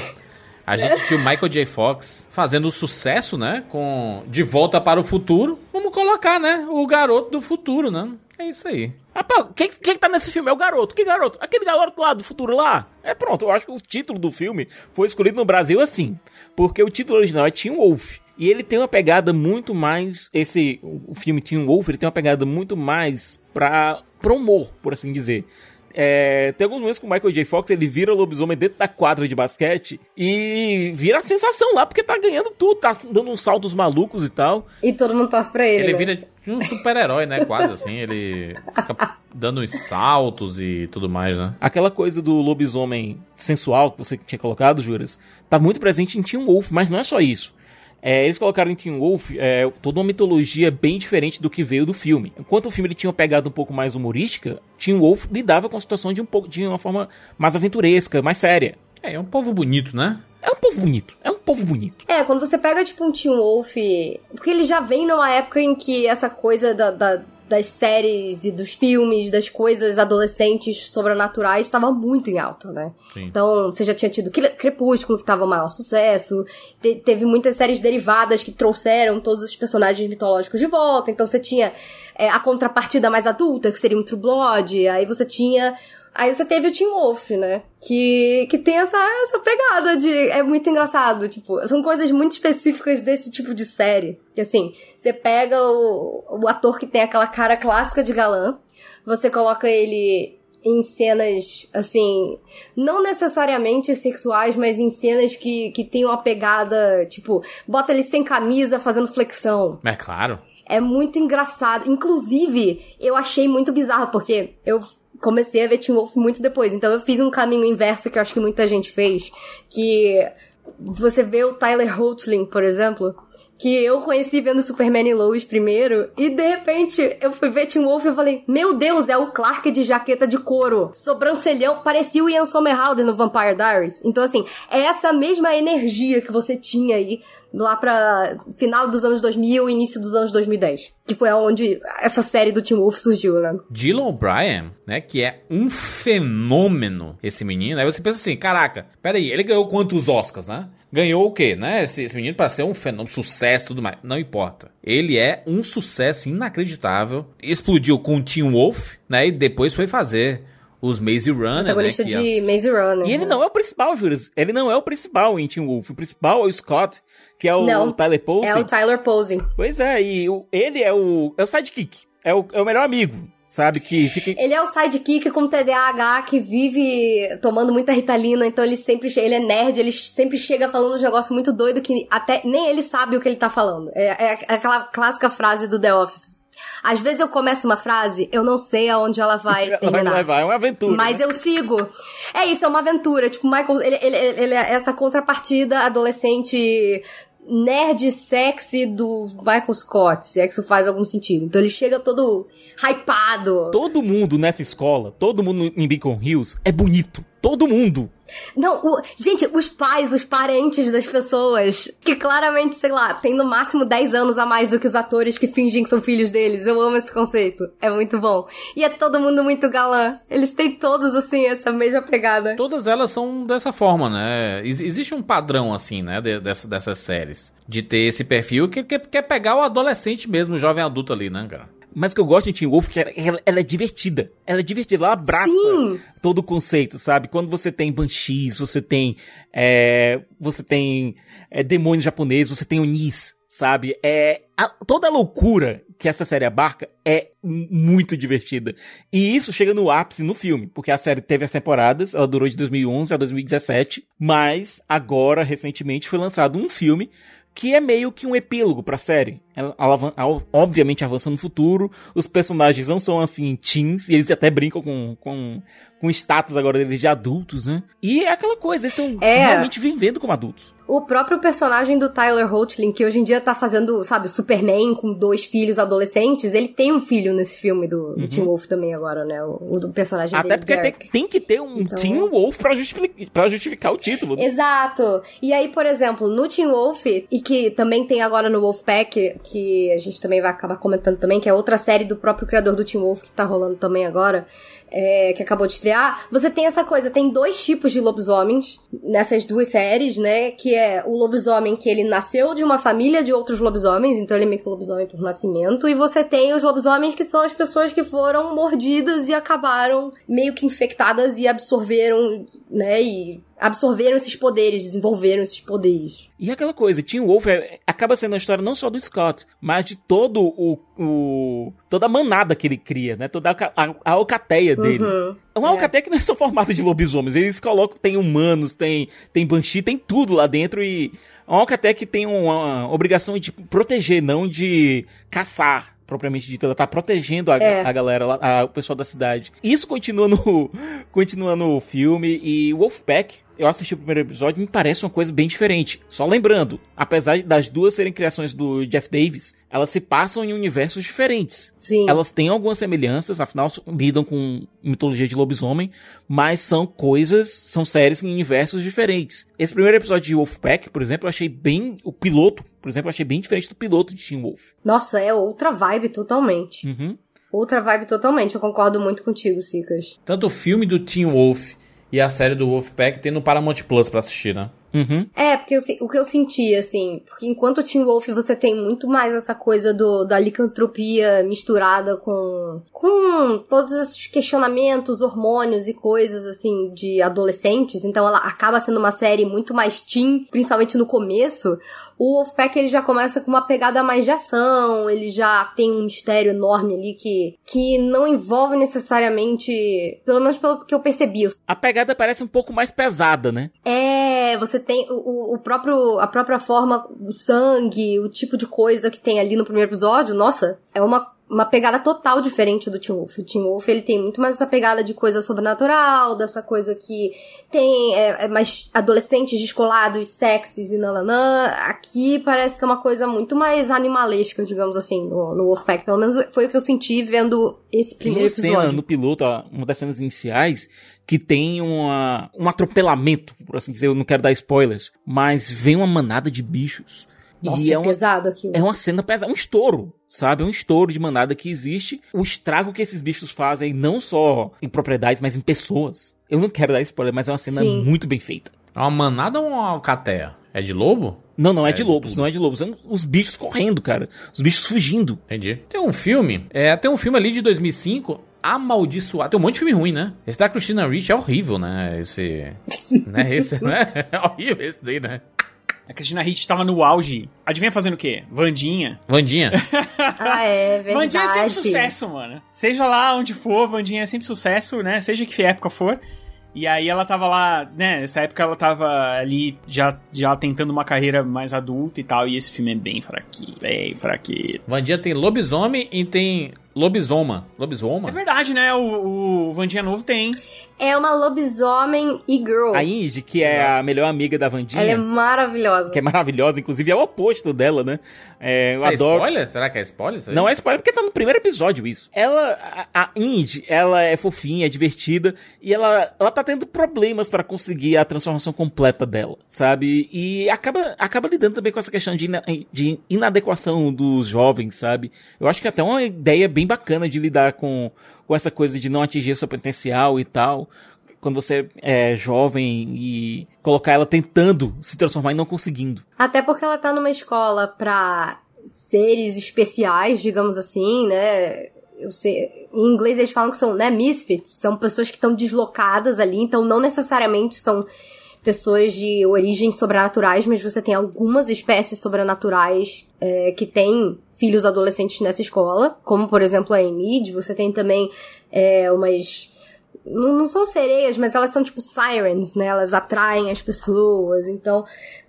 a gente tinha o Michael J. Fox fazendo sucesso, né, com De Volta para o Futuro. Vamos colocar, né, o Garoto do Futuro, né? É isso aí. Rapaz, quem, quem que tá nesse filme? É o garoto. Que garoto? Aquele garoto lá do futuro lá. É pronto, eu acho que o título do filme foi escolhido no Brasil assim. Porque o título original é Teen Wolf. E ele tem uma pegada muito mais. Esse. O filme Teen Wolf, ele tem uma pegada muito mais pra, pro humor, por assim dizer. É, tem alguns momentos que o Michael J. Fox ele vira lobisomem dentro da quadra de basquete e vira a sensação lá, porque tá ganhando tudo, tá dando uns saltos malucos e tal. E todo mundo torce pra ele. Ele né? vira um super-herói, né, quase assim. Ele fica dando uns saltos e tudo mais, né? Aquela coisa do lobisomem sensual que você tinha colocado, Juras, tá muito presente em Teen Wolf, mas não é só isso. É, eles colocaram em Teen Wolf é, toda uma mitologia bem diferente do que veio do filme. Enquanto o filme ele tinha uma pegada um pouco mais humorística, Teen Wolf lidava com a situação de, um pouco, de uma forma mais aventuresca, mais séria. É, é um povo bonito, né? É um povo bonito, é um povo bonito. É, quando você pega, tipo, um Teen Wolf... Porque ele já vem numa época em que essa coisa da, da- das séries e dos filmes, das coisas adolescentes sobrenaturais, estava muito em alta, né? Sim. Então, você já tinha tido Cre- Crepúsculo, que tava o maior sucesso. Te- teve muitas séries derivadas que trouxeram todos os personagens mitológicos de volta. Então, você tinha é, a contrapartida mais adulta, que seria um True Blood. Aí você tinha... Aí você teve o Teen Wolf, né? Que, que tem essa, essa pegada de... É muito engraçado, tipo... São coisas muito específicas desse tipo de série. Que, assim, você pega o, o ator que tem aquela cara clássica de galã. Você coloca ele em cenas, assim, não necessariamente sexuais, mas em cenas que, que tem uma pegada, tipo, bota ele sem camisa fazendo flexão. É claro. É muito engraçado. Inclusive, eu achei muito bizarro, porque eu comecei a ver Teen Wolf muito depois. Então eu fiz um caminho inverso que eu acho que muita gente fez. Que você vê o Tyler Hoechlin, por exemplo, que eu conheci vendo Superman e Lois primeiro, e de repente eu fui ver Teen Wolf e falei, meu Deus, é o Clark de jaqueta de couro, sobrancelhão, parecia o Ian Somerhalder no Vampire Diaries. Então assim, é essa mesma energia que você tinha aí lá pra final dos anos 2000 e início dos anos 2010, que foi onde essa série do Teen Wolf surgiu, né? Dylan O'Brien, né, que é um fenômeno, esse menino. Aí você pensa assim, caraca, peraí, ele ganhou quantos Oscars, né? Ganhou o quê, né? Esse, esse menino para ser um fenômeno, sucesso e tudo mais. Não importa. Ele é um sucesso inacreditável. Explodiu com o Teen Wolf, né? E depois foi fazer os Maze Runner, Protagonista né? de Maze Runner. E ele né? não é o principal, Juras. Ele não é o principal em Teen Wolf. O principal é o Scott, que é o Não, Tyler Posey. É o Tyler Posey. Pois é, e o- ele é o, é o sidekick. É o, é o melhor amigo, sabe? Que fica. Ele é o sidekick com TDAH que vive tomando muita ritalina, então ele sempre ele é nerd, ele sempre chega falando um negócio muito doido que até nem ele sabe o que ele tá falando. É, é aquela clássica frase do The Office. Às vezes eu começo uma frase, eu não sei aonde ela vai [LAUGHS] Ela vai terminar. levar, é uma aventura. Mas eu sigo. É isso, é uma aventura. Tipo, Michael, ele, ele, ele é essa contrapartida adolescente nerd sexy do Michael Scott, se é que isso faz algum sentido. Então ele chega todo hypado. Todo mundo nessa escola, todo mundo em Beacon Hills é bonito. Todo mundo. Não, o- gente, os pais, os parentes das pessoas, que claramente, sei lá, tem no máximo 10 anos a mais do que os atores que fingem que são filhos deles. Eu amo esse conceito. É muito bom. E é todo mundo muito galã. Eles têm todos, assim, essa mesma pegada. Todas elas são dessa forma, né? Ex- existe um padrão, assim, né? de- dessa- dessas séries. De ter esse perfil que quer, quer pegar o adolescente mesmo, o jovem adulto ali, né, cara? Mas o que eu gosto de Teen Wolf é que ela, ela- é divertida. Ela é divertida, ela abraça Sim. todo o conceito, sabe? Quando você tem banshees, você tem. é, você tem é, demônio japonês, você tem onis, sabe? É, a- toda a loucura que essa série abarca é muito divertida. E isso chega no ápice no filme, porque a série teve as temporadas, ela durou de 2011 a 2017, mas agora, recentemente, foi lançado um filme que é meio que um epílogo pra série. Ela, ela ela, obviamente avança no futuro, os personagens não são assim teens, e eles até brincam com, com, com status agora deles de adultos, né? E é aquela coisa, eles estão É. realmente vivendo como adultos. O próprio personagem do Tyler Hoechlin, que hoje em dia tá fazendo, sabe, o Superman com dois filhos adolescentes, ele tem um filho nesse filme do, Teen Wolf também agora, né? O, o do personagem Uhum. Até dele, porque tem, tem que ter um Então- Teen Wolf pra, justific- pra justificar o título. né? Exato. E aí, por exemplo, no Teen Wolf, e que também tem agora no Wolfpack, que a gente também vai acabar comentando também, que é outra série do próprio criador do Teen Wolf que tá rolando também agora, é, que acabou de estrear, você tem essa coisa, tem dois tipos de lobisomens nessas duas séries, né? Que é o lobisomem que ele nasceu de uma família de outros lobisomens, então ele é meio que lobisomem por nascimento, e você tem os lobisomens que são as pessoas que foram mordidas e acabaram meio que infectadas e absorveram, né? E absorveram esses poderes, desenvolveram esses poderes. E aquela coisa, Teen Wolf é- acaba sendo a história não só do Scott, mas de todo o, o- toda a manada que ele cria, né? Toda a, a, a alcateia dele. Uhum. É uma É. alcateia que não é só formada de lobisomens, eles colocam, tem humanos, tem, tem banshee, tem tudo lá dentro e é uma alcateia que tem uma obrigação de proteger, não de caçar. Propriamente dito, ela tá protegendo a, É. a galera, a- o pessoal da cidade. Isso continua no, [LAUGHS] continua no filme. E Wolfpack, eu assisti o primeiro episódio, me parece uma coisa bem diferente. Só lembrando, apesar das duas serem criações do Jeff Davis, elas se passam em universos diferentes. Sim. Elas têm algumas semelhanças, afinal lidam com mitologia de lobisomem, mas são coisas, são séries em universos diferentes. Esse primeiro episódio de Wolfpack, por exemplo, eu achei bem. O piloto, por exemplo, eu achei bem diferente do piloto de Teen Wolf. Nossa, é outra vibe totalmente. Uhum. Outra vibe totalmente. Eu concordo muito contigo, Sicas. Tanto o filme do Teen Wolf e a série do Wolfpack tem no Paramount Plus pra assistir, né? Uhum. É, porque eu o que eu senti, assim, porque enquanto o Teen Wolf você tem muito mais essa coisa do, da licantropia misturada com, com todos esses questionamentos, hormônios e coisas, assim, de adolescentes, então ela acaba sendo uma série muito mais teen, principalmente no começo. O Wolfpack ele já começa com uma pegada mais de ação, ele já tem um mistério enorme ali que, que não envolve necessariamente, pelo menos pelo que eu percebi, A pegada parece um pouco mais pesada, né? é, você tem o, o próprio, a própria forma, o sangue, o tipo de coisa que tem ali no primeiro episódio, nossa, é uma, uma pegada total diferente do Teen Wolf. O Teen Wolf, ele tem muito mais essa pegada de coisa sobrenatural, dessa coisa que tem é, é mais adolescentes descolados, sexys e nananã. Aqui parece que é uma coisa muito mais animalesca, digamos assim, no, no Wolfpack. Pelo menos foi o que eu senti vendo esse Tem primeiro uma cena episódio. no piloto, uma das cenas iniciais, que tem uma, um atropelamento, por assim dizer, eu não quero dar spoilers, mas vem uma manada de bichos. Nossa, e é, é uma, pesado aquilo. é uma cena pesada, um estouro, sabe? É um estouro de manada que existe. O estrago que esses bichos fazem, não só em propriedades, mas em pessoas. Eu não quero dar spoiler, mas é uma cena Sim. muito bem feita. É uma manada ou uma alcateia? É de lobo? Não, não é, É de de lobos, tudo. não é de lobos. São os bichos correndo, cara. Os bichos fugindo. Entendi. Tem um filme, é, tem um filme ali de 2005, Amaldiçoado. Tem um monte de filme ruim, né? Esse da Christina Ricci é horrível, né? Esse... né? Esse, [LAUGHS] né? É horrível esse daí, né? A Cristina Ricci tava no auge. Adivinha fazendo o quê? Vandinha. Vandinha. [LAUGHS] Ah, é verdade. Vandinha é sempre sucesso, mano. Seja lá onde for, Vandinha é sempre sucesso, né? Seja que época for. E aí ela tava lá, né? Nessa época ela tava ali já, já tentando uma carreira mais adulta e tal. E esse filme é bem fraquinho, bem fraquinho. Vandinha tem lobisomem e tem lobisoma. Lobisoma? É verdade, né? O, o Vandinha Novo tem. É uma lobisomem e girl. A Indy, que é a melhor amiga da Vandinha, Ela é maravilhosa. que é maravilhosa, inclusive é o oposto dela, né? É, eu Isso é adoro. spoiler? Será que é spoiler? isso aí? Não é spoiler porque tá no primeiro episódio isso. Ela, a, a Indy, ela é fofinha, é divertida e ela, ela tá tendo problemas pra conseguir a transformação completa dela, sabe? E acaba, acaba lidando também com essa questão de, ina- de inadequação dos jovens, sabe? Eu acho que é até uma ideia bem bacana de lidar com, com essa coisa de não atingir seu potencial e tal. Quando você é jovem e colocar ela tentando se transformar e não conseguindo. Até porque ela tá numa escola pra seres especiais, digamos assim, né? Eu sei, em inglês eles falam que são, né, misfits, são pessoas que estão deslocadas ali, então não necessariamente são pessoas de origem sobrenaturais, mas você tem algumas espécies sobrenaturais é, que têm filhos adolescentes nessa escola, como por exemplo a Enid, você tem também é, umas não, não são sereias, mas elas são tipo sirens, né? Elas atraem as pessoas. Então,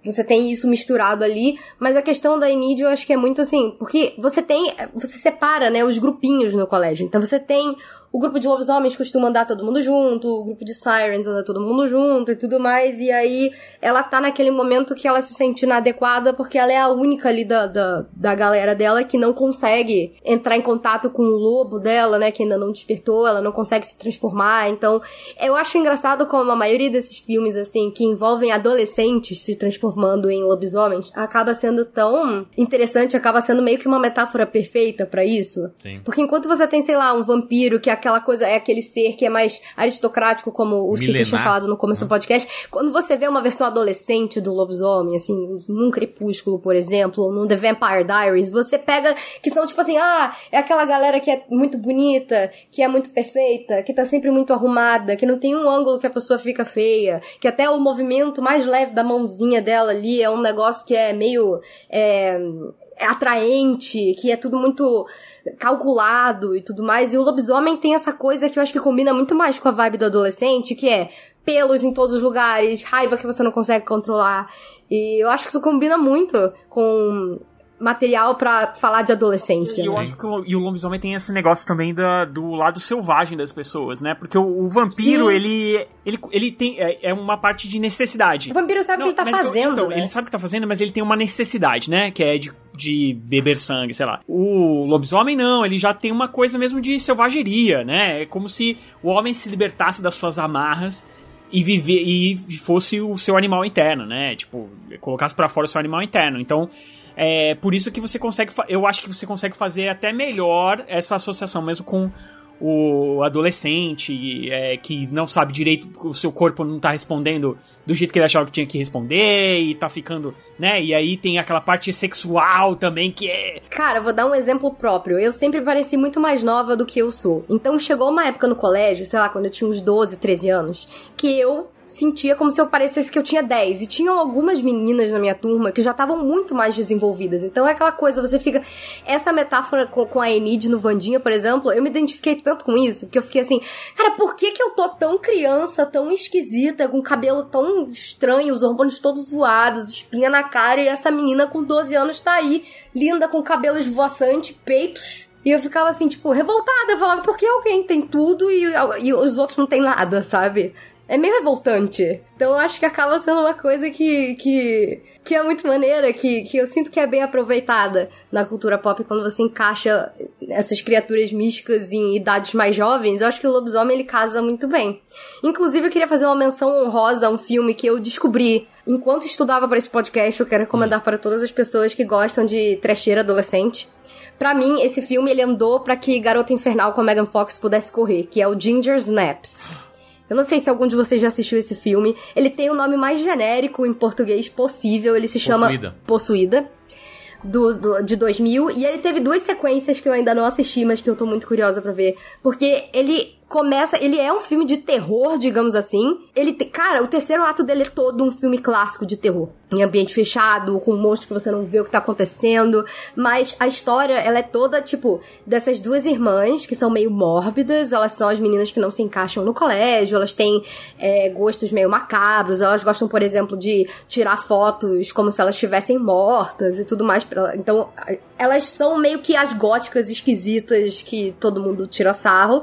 você tem isso misturado ali. Mas a questão da Enid eu acho que é muito assim, porque você tem. Você separa, né, os grupinhos no colégio. Então você tem. O grupo de lobisomens costuma andar todo mundo junto, o grupo de sirens anda todo mundo junto e tudo mais. E aí ela tá naquele momento que ela se sente inadequada porque ela é a única ali da, da, da galera dela que não consegue entrar em contato com o lobo dela, né? Que ainda não despertou, ela não consegue se transformar. Então, eu acho engraçado como a maioria desses filmes, assim, que envolvem adolescentes se transformando em lobisomens, acaba sendo tão interessante, acaba sendo meio que uma metáfora perfeita pra isso. Sim. Porque enquanto você tem, sei lá, um vampiro que aquela coisa, é aquele ser que é mais aristocrático, como o Sika tinha falado no começo do podcast, quando você vê uma versão adolescente do lobisomem, assim, num Crepúsculo, por exemplo, ou num The Vampire Diaries, você pega que são tipo assim, ah, é aquela galera que é muito bonita, que é muito perfeita, que tá sempre muito arrumada, que não tem um ângulo que a pessoa fica feia, que até o movimento mais leve da mãozinha dela ali é um negócio que é meio. É atraente, que é tudo muito calculado e tudo mais. E o lobisomem tem essa coisa que eu acho que combina muito mais com a vibe do adolescente, que é pelos em todos os lugares, raiva que você não consegue controlar. E eu acho que isso combina muito com material pra falar de adolescência. E eu né? acho que o, e o lobisomem tem esse negócio também da, do lado selvagem das pessoas, né? Porque o, o vampiro, Sim. ele, ele. Ele tem. É, é uma parte de necessidade. O vampiro sabe o que ele tá mas fazendo, então, né? Ele sabe o que tá fazendo, mas ele tem uma necessidade, né? Que é de, de beber sangue, sei lá. O lobisomem não, ele já tem uma coisa mesmo de selvageria, né? É como se o homem se libertasse das suas amarras e viver e fosse o seu animal interno, né? Tipo, colocasse pra fora o seu animal interno. Então, é por isso que você consegue, eu acho que você consegue fazer até melhor essa associação mesmo com o adolescente é, que não sabe direito, o seu corpo não tá respondendo do jeito que ele achava que tinha que responder e tá ficando, né? E aí tem aquela parte sexual também que é Cara, vou dar um exemplo próprio. Eu sempre pareci muito mais nova do que eu sou. Então chegou uma época no colégio, sei lá, quando eu tinha uns 12, 13 anos, que eu sentia como se eu parecesse que eu tinha 10. E tinham algumas meninas na minha turma que já estavam muito mais desenvolvidas. Então é aquela coisa, você fica. Essa metáfora com, com a Enid no Vandinha, por exemplo, eu me identifiquei tanto com isso, porque eu fiquei assim, cara, por que, que eu tô tão criança, tão esquisita, com cabelo tão estranho, os hormônios todos zoados, espinha na cara, e essa menina com 12 anos tá aí, linda, com cabelo esvoaçante, peitos. E eu ficava assim, tipo, revoltada. Eu falava, por que alguém tem tudo e, e os outros não tem nada, sabe? É meio revoltante. Então eu acho que acaba sendo uma coisa que, que, que é muito maneira, que, que eu sinto que é bem aproveitada na cultura pop quando você encaixa essas criaturas místicas em idades mais jovens. Eu acho que o lobisomem ele casa muito bem. Inclusive, eu queria fazer uma menção honrosa a um filme que eu descobri enquanto estudava para esse podcast. Eu quero recomendar para todas as pessoas que gostam de trecheira adolescente. Pra mim, esse filme ele andou pra que Garota Infernal com Megan Fox pudesse correr, que é o Ginger Snaps. Eu não sei se algum de vocês já assistiu esse filme. Ele tem o nome mais genérico em português possível. Ele se chama Possuída. Possuída. Do, do- de 2000. E ele teve duas sequências que eu ainda não assisti, mas que eu tô muito curiosa pra ver. Porque ele começa. Ele é um filme de terror, digamos assim. Ele, cara, o terceiro ato dele é todo um filme clássico de terror. Em ambiente fechado, com um monstro que você não vê o que tá acontecendo. Mas a história, ela é toda, tipo, dessas duas irmãs que são meio mórbidas. Elas são as meninas que não se encaixam no colégio. Elas têm é, gostos meio macabros. Elas gostam, por exemplo, de tirar fotos como se elas estivessem mortas e tudo mais. Então, elas são meio que as góticas esquisitas que todo mundo tira sarro.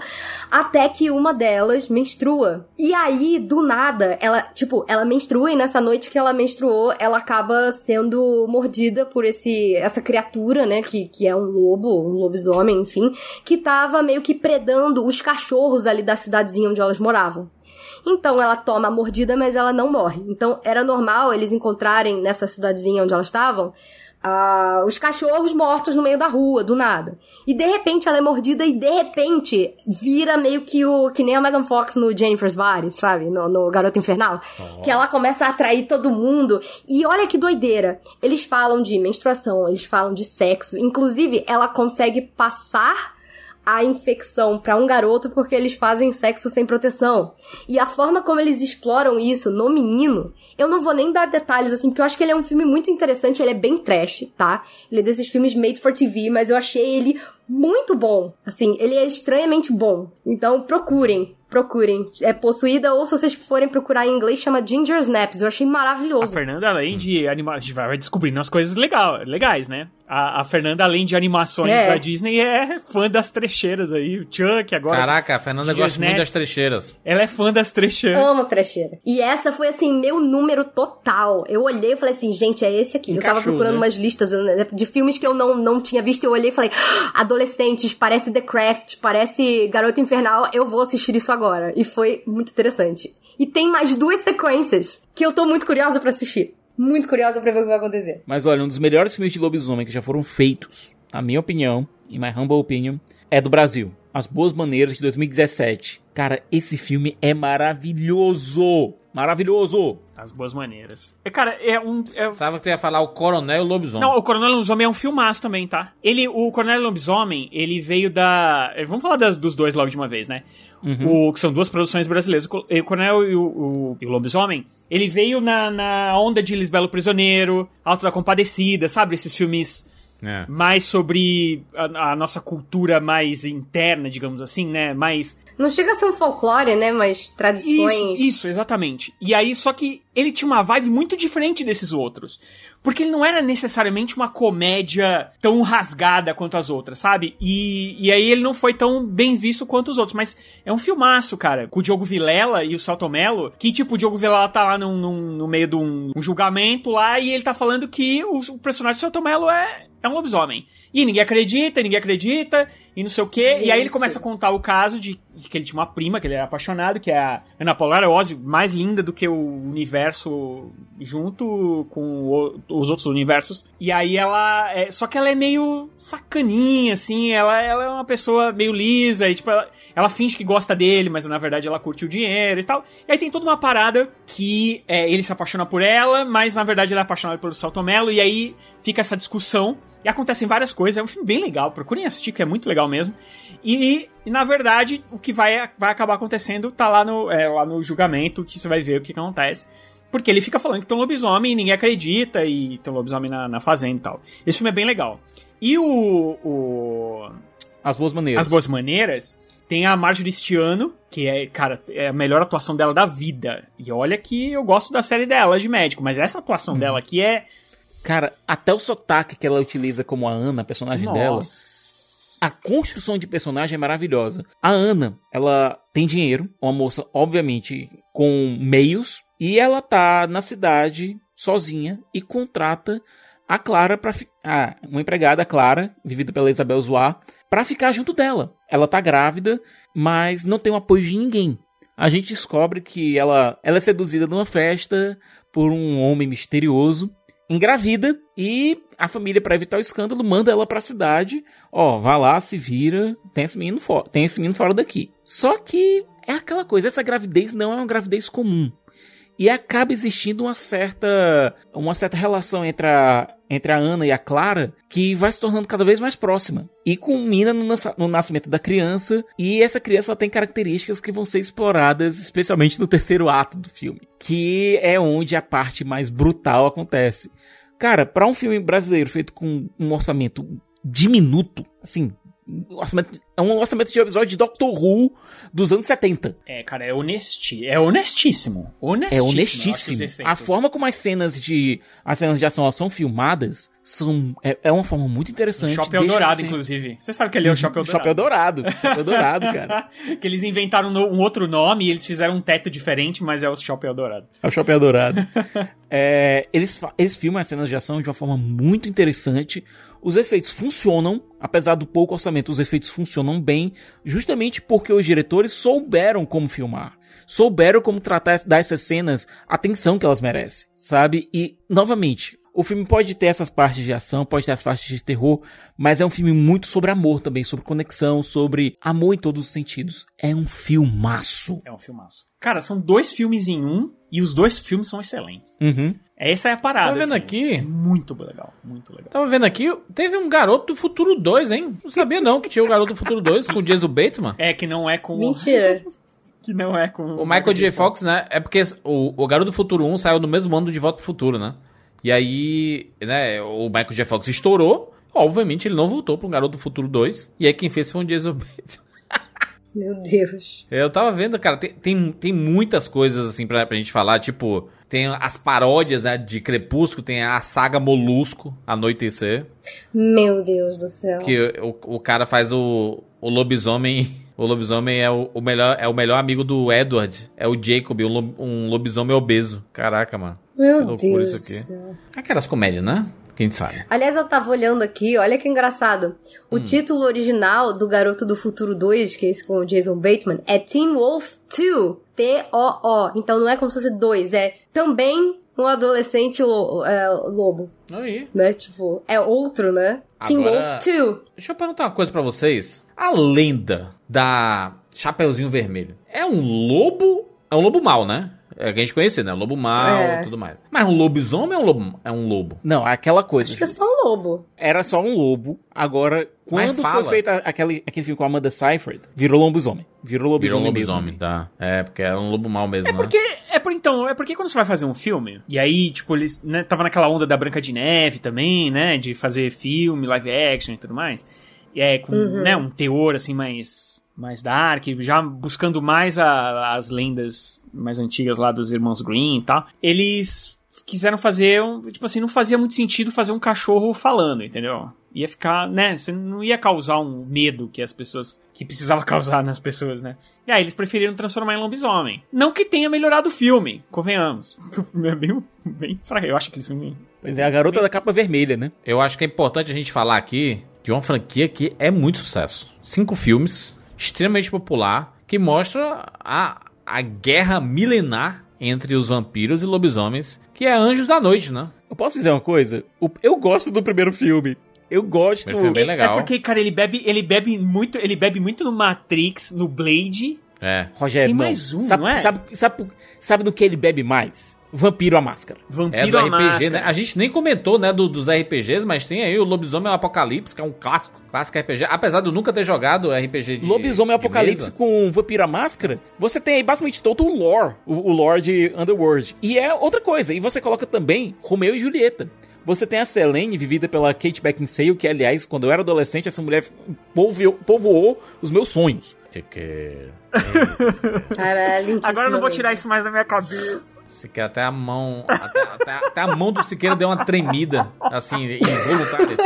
Até que uma delas menstrua. E aí, do nada, ela, tipo, ela menstrua e nessa noite que ela menstruou, ela acaba sendo mordida por esse essa criatura, né, que, que é um lobo, um lobisomem, enfim, que tava meio que predando os cachorros ali da cidadezinha onde elas moravam. Então ela toma a mordida, mas ela não morre. Então era normal eles encontrarem nessa cidadezinha onde elas estavam ah, os cachorros mortos no meio da rua, do nada. E de repente ela é mordida e de repente vira meio que o que nem a Megan Fox no Jennifer's Body, sabe? No, no Garota Infernal. Que ela começa a atrair todo mundo. E olha que doideira. Eles falam de menstruação, eles falam de sexo. Inclusive, ela consegue passar a infecção pra um garoto porque eles fazem sexo sem proteção. E a forma como eles exploram isso no menino, eu não vou nem dar detalhes assim, porque eu acho que ele é um filme muito interessante, ele é bem trash, tá? Ele é desses filmes made for TV, mas eu achei ele muito bom. Assim, ele é estranhamente bom. Então procurem, procurem. É possuída ou se vocês forem procurar em inglês chama Ginger Snaps. Eu achei A maravilhoso. Fernanda, além de a vai vai descobrindo as coisas legal, legais, né? A, a Fernanda, além de animações É. da Disney, é fã das trecheiras aí. O Chuck agora. Caraca, a Fernanda gosta muito das trecheiras. Ela é fã das trecheiras. Amo trecheira. E essa foi, assim, meu número total. Eu olhei e falei assim, gente, é esse aqui. eu tava Encaixou, procurando né? umas listas né, de filmes que eu não, não tinha visto. Eu olhei e falei, "Ah, adolescentes, parece The Craft, parece Garota Infernal. Eu vou assistir isso agora. E foi muito interessante. E tem mais duas sequências que eu tô muito curiosa pra assistir. Muito curiosa pra ver o que vai acontecer. Mas olha, um dos melhores filmes de lobisomem que já foram feitos, na minha opinião, in my humble opinion, é do Brasil. As Boas Maneiras de 2017. Cara, esse filme é maravilhoso! Maravilhoso! As boas maneiras. É, cara, é um. é- Sabe que tu ia falar o Coronel e o Lobisomem. Não, o Coronel Lobisomem é um filmaço também, tá? Ele, o Coronel Lobisomem, ele veio da. eh, Vamos falar das- dos dois logo de uma vez, né? O, que são duas produções brasileiras. O O Coronel e o, o- e o Lobisomem, ele veio na, na onda de Lisbelo Prisioneiro, Alto da Compadecida, sabe? Esses filmes É. mais sobre a, a nossa cultura mais interna, digamos assim, né? Mais Não chega a ser um folclore, né? Mas tradições. Isso, isso, exatamente. E aí, só que ele tinha uma vibe muito diferente desses outros. Porque ele não era necessariamente uma comédia tão rasgada quanto as outras, sabe? E, e aí ele não foi tão bem visto quanto os outros. Mas é um filmaço, cara. Com o Diogo Vilela e o Celto Mello. Que, tipo, o Diogo Vilela tá lá num- num- no meio de um, um julgamento lá e ele tá falando que o, o personagem do Celto Mello é, é um lobisomem. E ninguém acredita, ninguém acredita, e não sei o quê. E aí ele Gente. começa a contar o caso de que ele tinha uma prima, que ele era apaixonado, que é a Ana Paula Arose, mais linda do que o universo junto com o- os outros universos. E aí ela. é- só que ela é meio sacaninha, assim. Ela, ela é uma pessoa meio lisa, e tipo, ela, ela finge que gosta dele, mas na verdade ela curte o dinheiro e tal. E aí tem toda uma parada que é, ele se apaixona por ela, mas na verdade ele é apaixonado pelo Saltomelo, e aí fica essa discussão. E acontecem várias coisas. É um filme bem legal. Procurem assistir, que é muito legal mesmo. E, e, na verdade, o que vai, vai acabar acontecendo tá lá no, é, lá no julgamento, que você vai ver o que, que acontece. Porque ele fica falando que tem um lobisomem e ninguém acredita, e tem um lobisomem na, na fazenda e tal. Esse filme é bem legal. E o. o As Boas Maneiras. As Boas Maneiras tem a Marjorie Stiano, que é, cara, é a melhor atuação dela da vida. E olha que eu gosto da série dela de médico, mas essa atuação dela aqui é. Cara, até o sotaque que ela utiliza como a Ana, a personagem dela. A construção de personagem é maravilhosa. A Ana, ela tem dinheiro, uma moça, obviamente, com meios, e ela tá na cidade sozinha e contrata a Clara para ah, uma empregada, Clara, vivida pela Isabel Zoar, para ficar junto dela. Ela tá grávida, mas não tem o apoio de ninguém. A gente descobre que ela, ela é seduzida numa festa por um homem misterioso, engravida e a família, para evitar o escândalo, manda ela pra cidade. Ó, vá lá, se vira, tem esse menino fora, tem esse menino fora daqui. Só que é aquela coisa, essa gravidez não é uma gravidez comum. E acaba existindo uma certa uma certa relação entre a, entre a Ana e a Clara que vai se tornando cada vez mais próxima. E culmina no, no nascimento da criança. E essa criança tem características que vão ser exploradas, especialmente no terceiro ato do filme. Que é onde a parte mais brutal acontece. Cara, pra um filme brasileiro feito com um orçamento diminuto, assim, orçamento- é um orçamento de episódio de Doctor Who dos anos 70. É, cara, é honesti, é honestíssimo. Honestíssimo. É honestíssimo. A forma como as cenas de as cenas de ação são filmadas são é, é uma forma muito O interessante. Chapéu Deixa Dourado, inclusive. Você sabe que ele é o Chapéu Dourado. Chapéu Dourado. Chapéu Dourado, cara. [LAUGHS] que eles inventaram um outro nome e eles fizeram um teto diferente, mas é o Chapéu Dourado. É o Chapéu Dourado. [LAUGHS] É, eles, eles filmam as cenas de ação de uma forma muito interessante. Os efeitos funcionam, apesar do pouco orçamento, os efeitos funcionam bem, justamente porque os diretores souberam como filmar. Souberam como tratar, dar essas cenas a atenção que elas merecem, sabe? E, novamente, o filme pode ter essas partes de ação, pode ter as partes de terror, mas é um filme muito sobre amor também, sobre conexão, sobre amor em todos os sentidos. É um filmaço. É um filmaço. Cara, são dois filmes em um e os dois filmes são excelentes. Uhum. Essa é a parada. Tá vendo assim. aqui? Muito legal, muito legal. Tava vendo aqui, teve um Garoto do Futuro 2, hein? Não sabia não que tinha o Garoto do Futuro 2 com o Jason Bateman. É que não é com. Mentira. [LAUGHS] Que não é com. O Michael J. Fox, né? É porque o, o Garoto do Futuro 1 saiu no mesmo ano de Volta pro Futuro, né? E aí, né, o Michael J. Fox estourou. Obviamente ele não voltou pro Garoto do Futuro 2. E aí quem fez foi o Jason Bateman. Meu Deus. Eu tava vendo, cara, tem, tem, tem muitas coisas assim pra, pra gente falar, tipo, tem as paródias né, de Crepúsculo, tem a saga Molusco, Anoitecer, Meu Deus do céu. que o, o cara faz o, o lobisomem, [LAUGHS] o lobisomem é o, o melhor, é o melhor amigo do Edward, é o Jacob, um, um lobisomem obeso. Caraca, mano. Que Meu loucura Deus isso do aqui. céu. Aquelas comédias, né? Que gente sabe. Aliás, eu tava olhando aqui, olha que engraçado. Hum. O título original do Garoto do Futuro 2, que é esse com o Jason Bateman, é Teen Wolf 2. T-O-O. Então não é como se fosse dois, é também um adolescente lo- é, lobo, Aí. né? Tipo, é outro, né? Teen Agora- Wolf 2. Deixa eu perguntar uma coisa pra vocês. A lenda da Chapeuzinho Vermelho é um lobo? É um lobo mau, né? É que a gente conhece, né? Lobo mau É. e tudo mais. Mas um lobisomem é um lobo? É um lobo. Não, é aquela coisa. Acho que é só um lobo. Era só um lobo. Agora, quando fala. foi feito aquele, aquele filme com a Amanda Seyfried, virou lobisomem. Virou Virou lobisomem, um lobisomem, mesmo. tá? É, porque é um lobo mau mesmo, É né? porque, é por, então, é porque quando você vai fazer um filme, e aí, tipo, eles, né, tava naquela onda da Branca de Neve também, né, de fazer filme, live action e tudo mais, e é com, né, um teor, assim, mais, mais dark, já buscando mais a- as lendas mais antigas lá dos irmãos Green e tal, eles quiseram fazer, um, tipo assim, não fazia muito sentido fazer um cachorro falando, entendeu? Ia ficar, né, você não ia causar um medo que as pessoas, que precisava [LAUGHS] causar nas pessoas, né? E aí eles preferiram transformar em lobisomem. Não que tenha melhorado o filme, convenhamos. [LAUGHS] O filme é bem, bem fraco. Eu acho aquele filme... Pois é, a garota da capa vermelha, né? Eu acho que é importante a gente falar aqui de uma franquia que é muito sucesso. Cinco filmes, extremamente popular, que mostra a, a guerra milenar entre os vampiros e lobisomens, que é Anjos da Noite, né? Eu posso dizer uma coisa? O- eu gosto do primeiro filme. Eu gosto. Filme é bem legal. É porque, cara, ele bebe, ele bebe muito, ele bebe muito no Matrix, no Blade. É. Rogério, Tem mais um, sabe, não é? Sabe, sabe, sabe do que ele bebe mais? Vampiro à máscara. É Vampiro do à RPG, máscara. né? A gente nem comentou, né, do- dos RPGs, mas tem aí o Lobisomem Apocalipse, que é um clássico, clássico RPG. Apesar de eu nunca ter jogado RPG de Lobisomem de Apocalipse mesa. com Vampiro à Máscara, você tem aí basicamente todo o lore, o, o lore de Underworld. E é outra coisa, e você coloca também Romeu e Julieta. Você tem a Selene, vivida pela Kate Beckinsale, que, aliás, quando eu era adolescente, essa mulher povoou, povoou os meus sonhos. Você quer... É. Agora eu não vou tirar isso mais da minha cabeça. Quer até a mão... Até, até- até a mão do Siqueira deu uma tremida, assim, involuntária.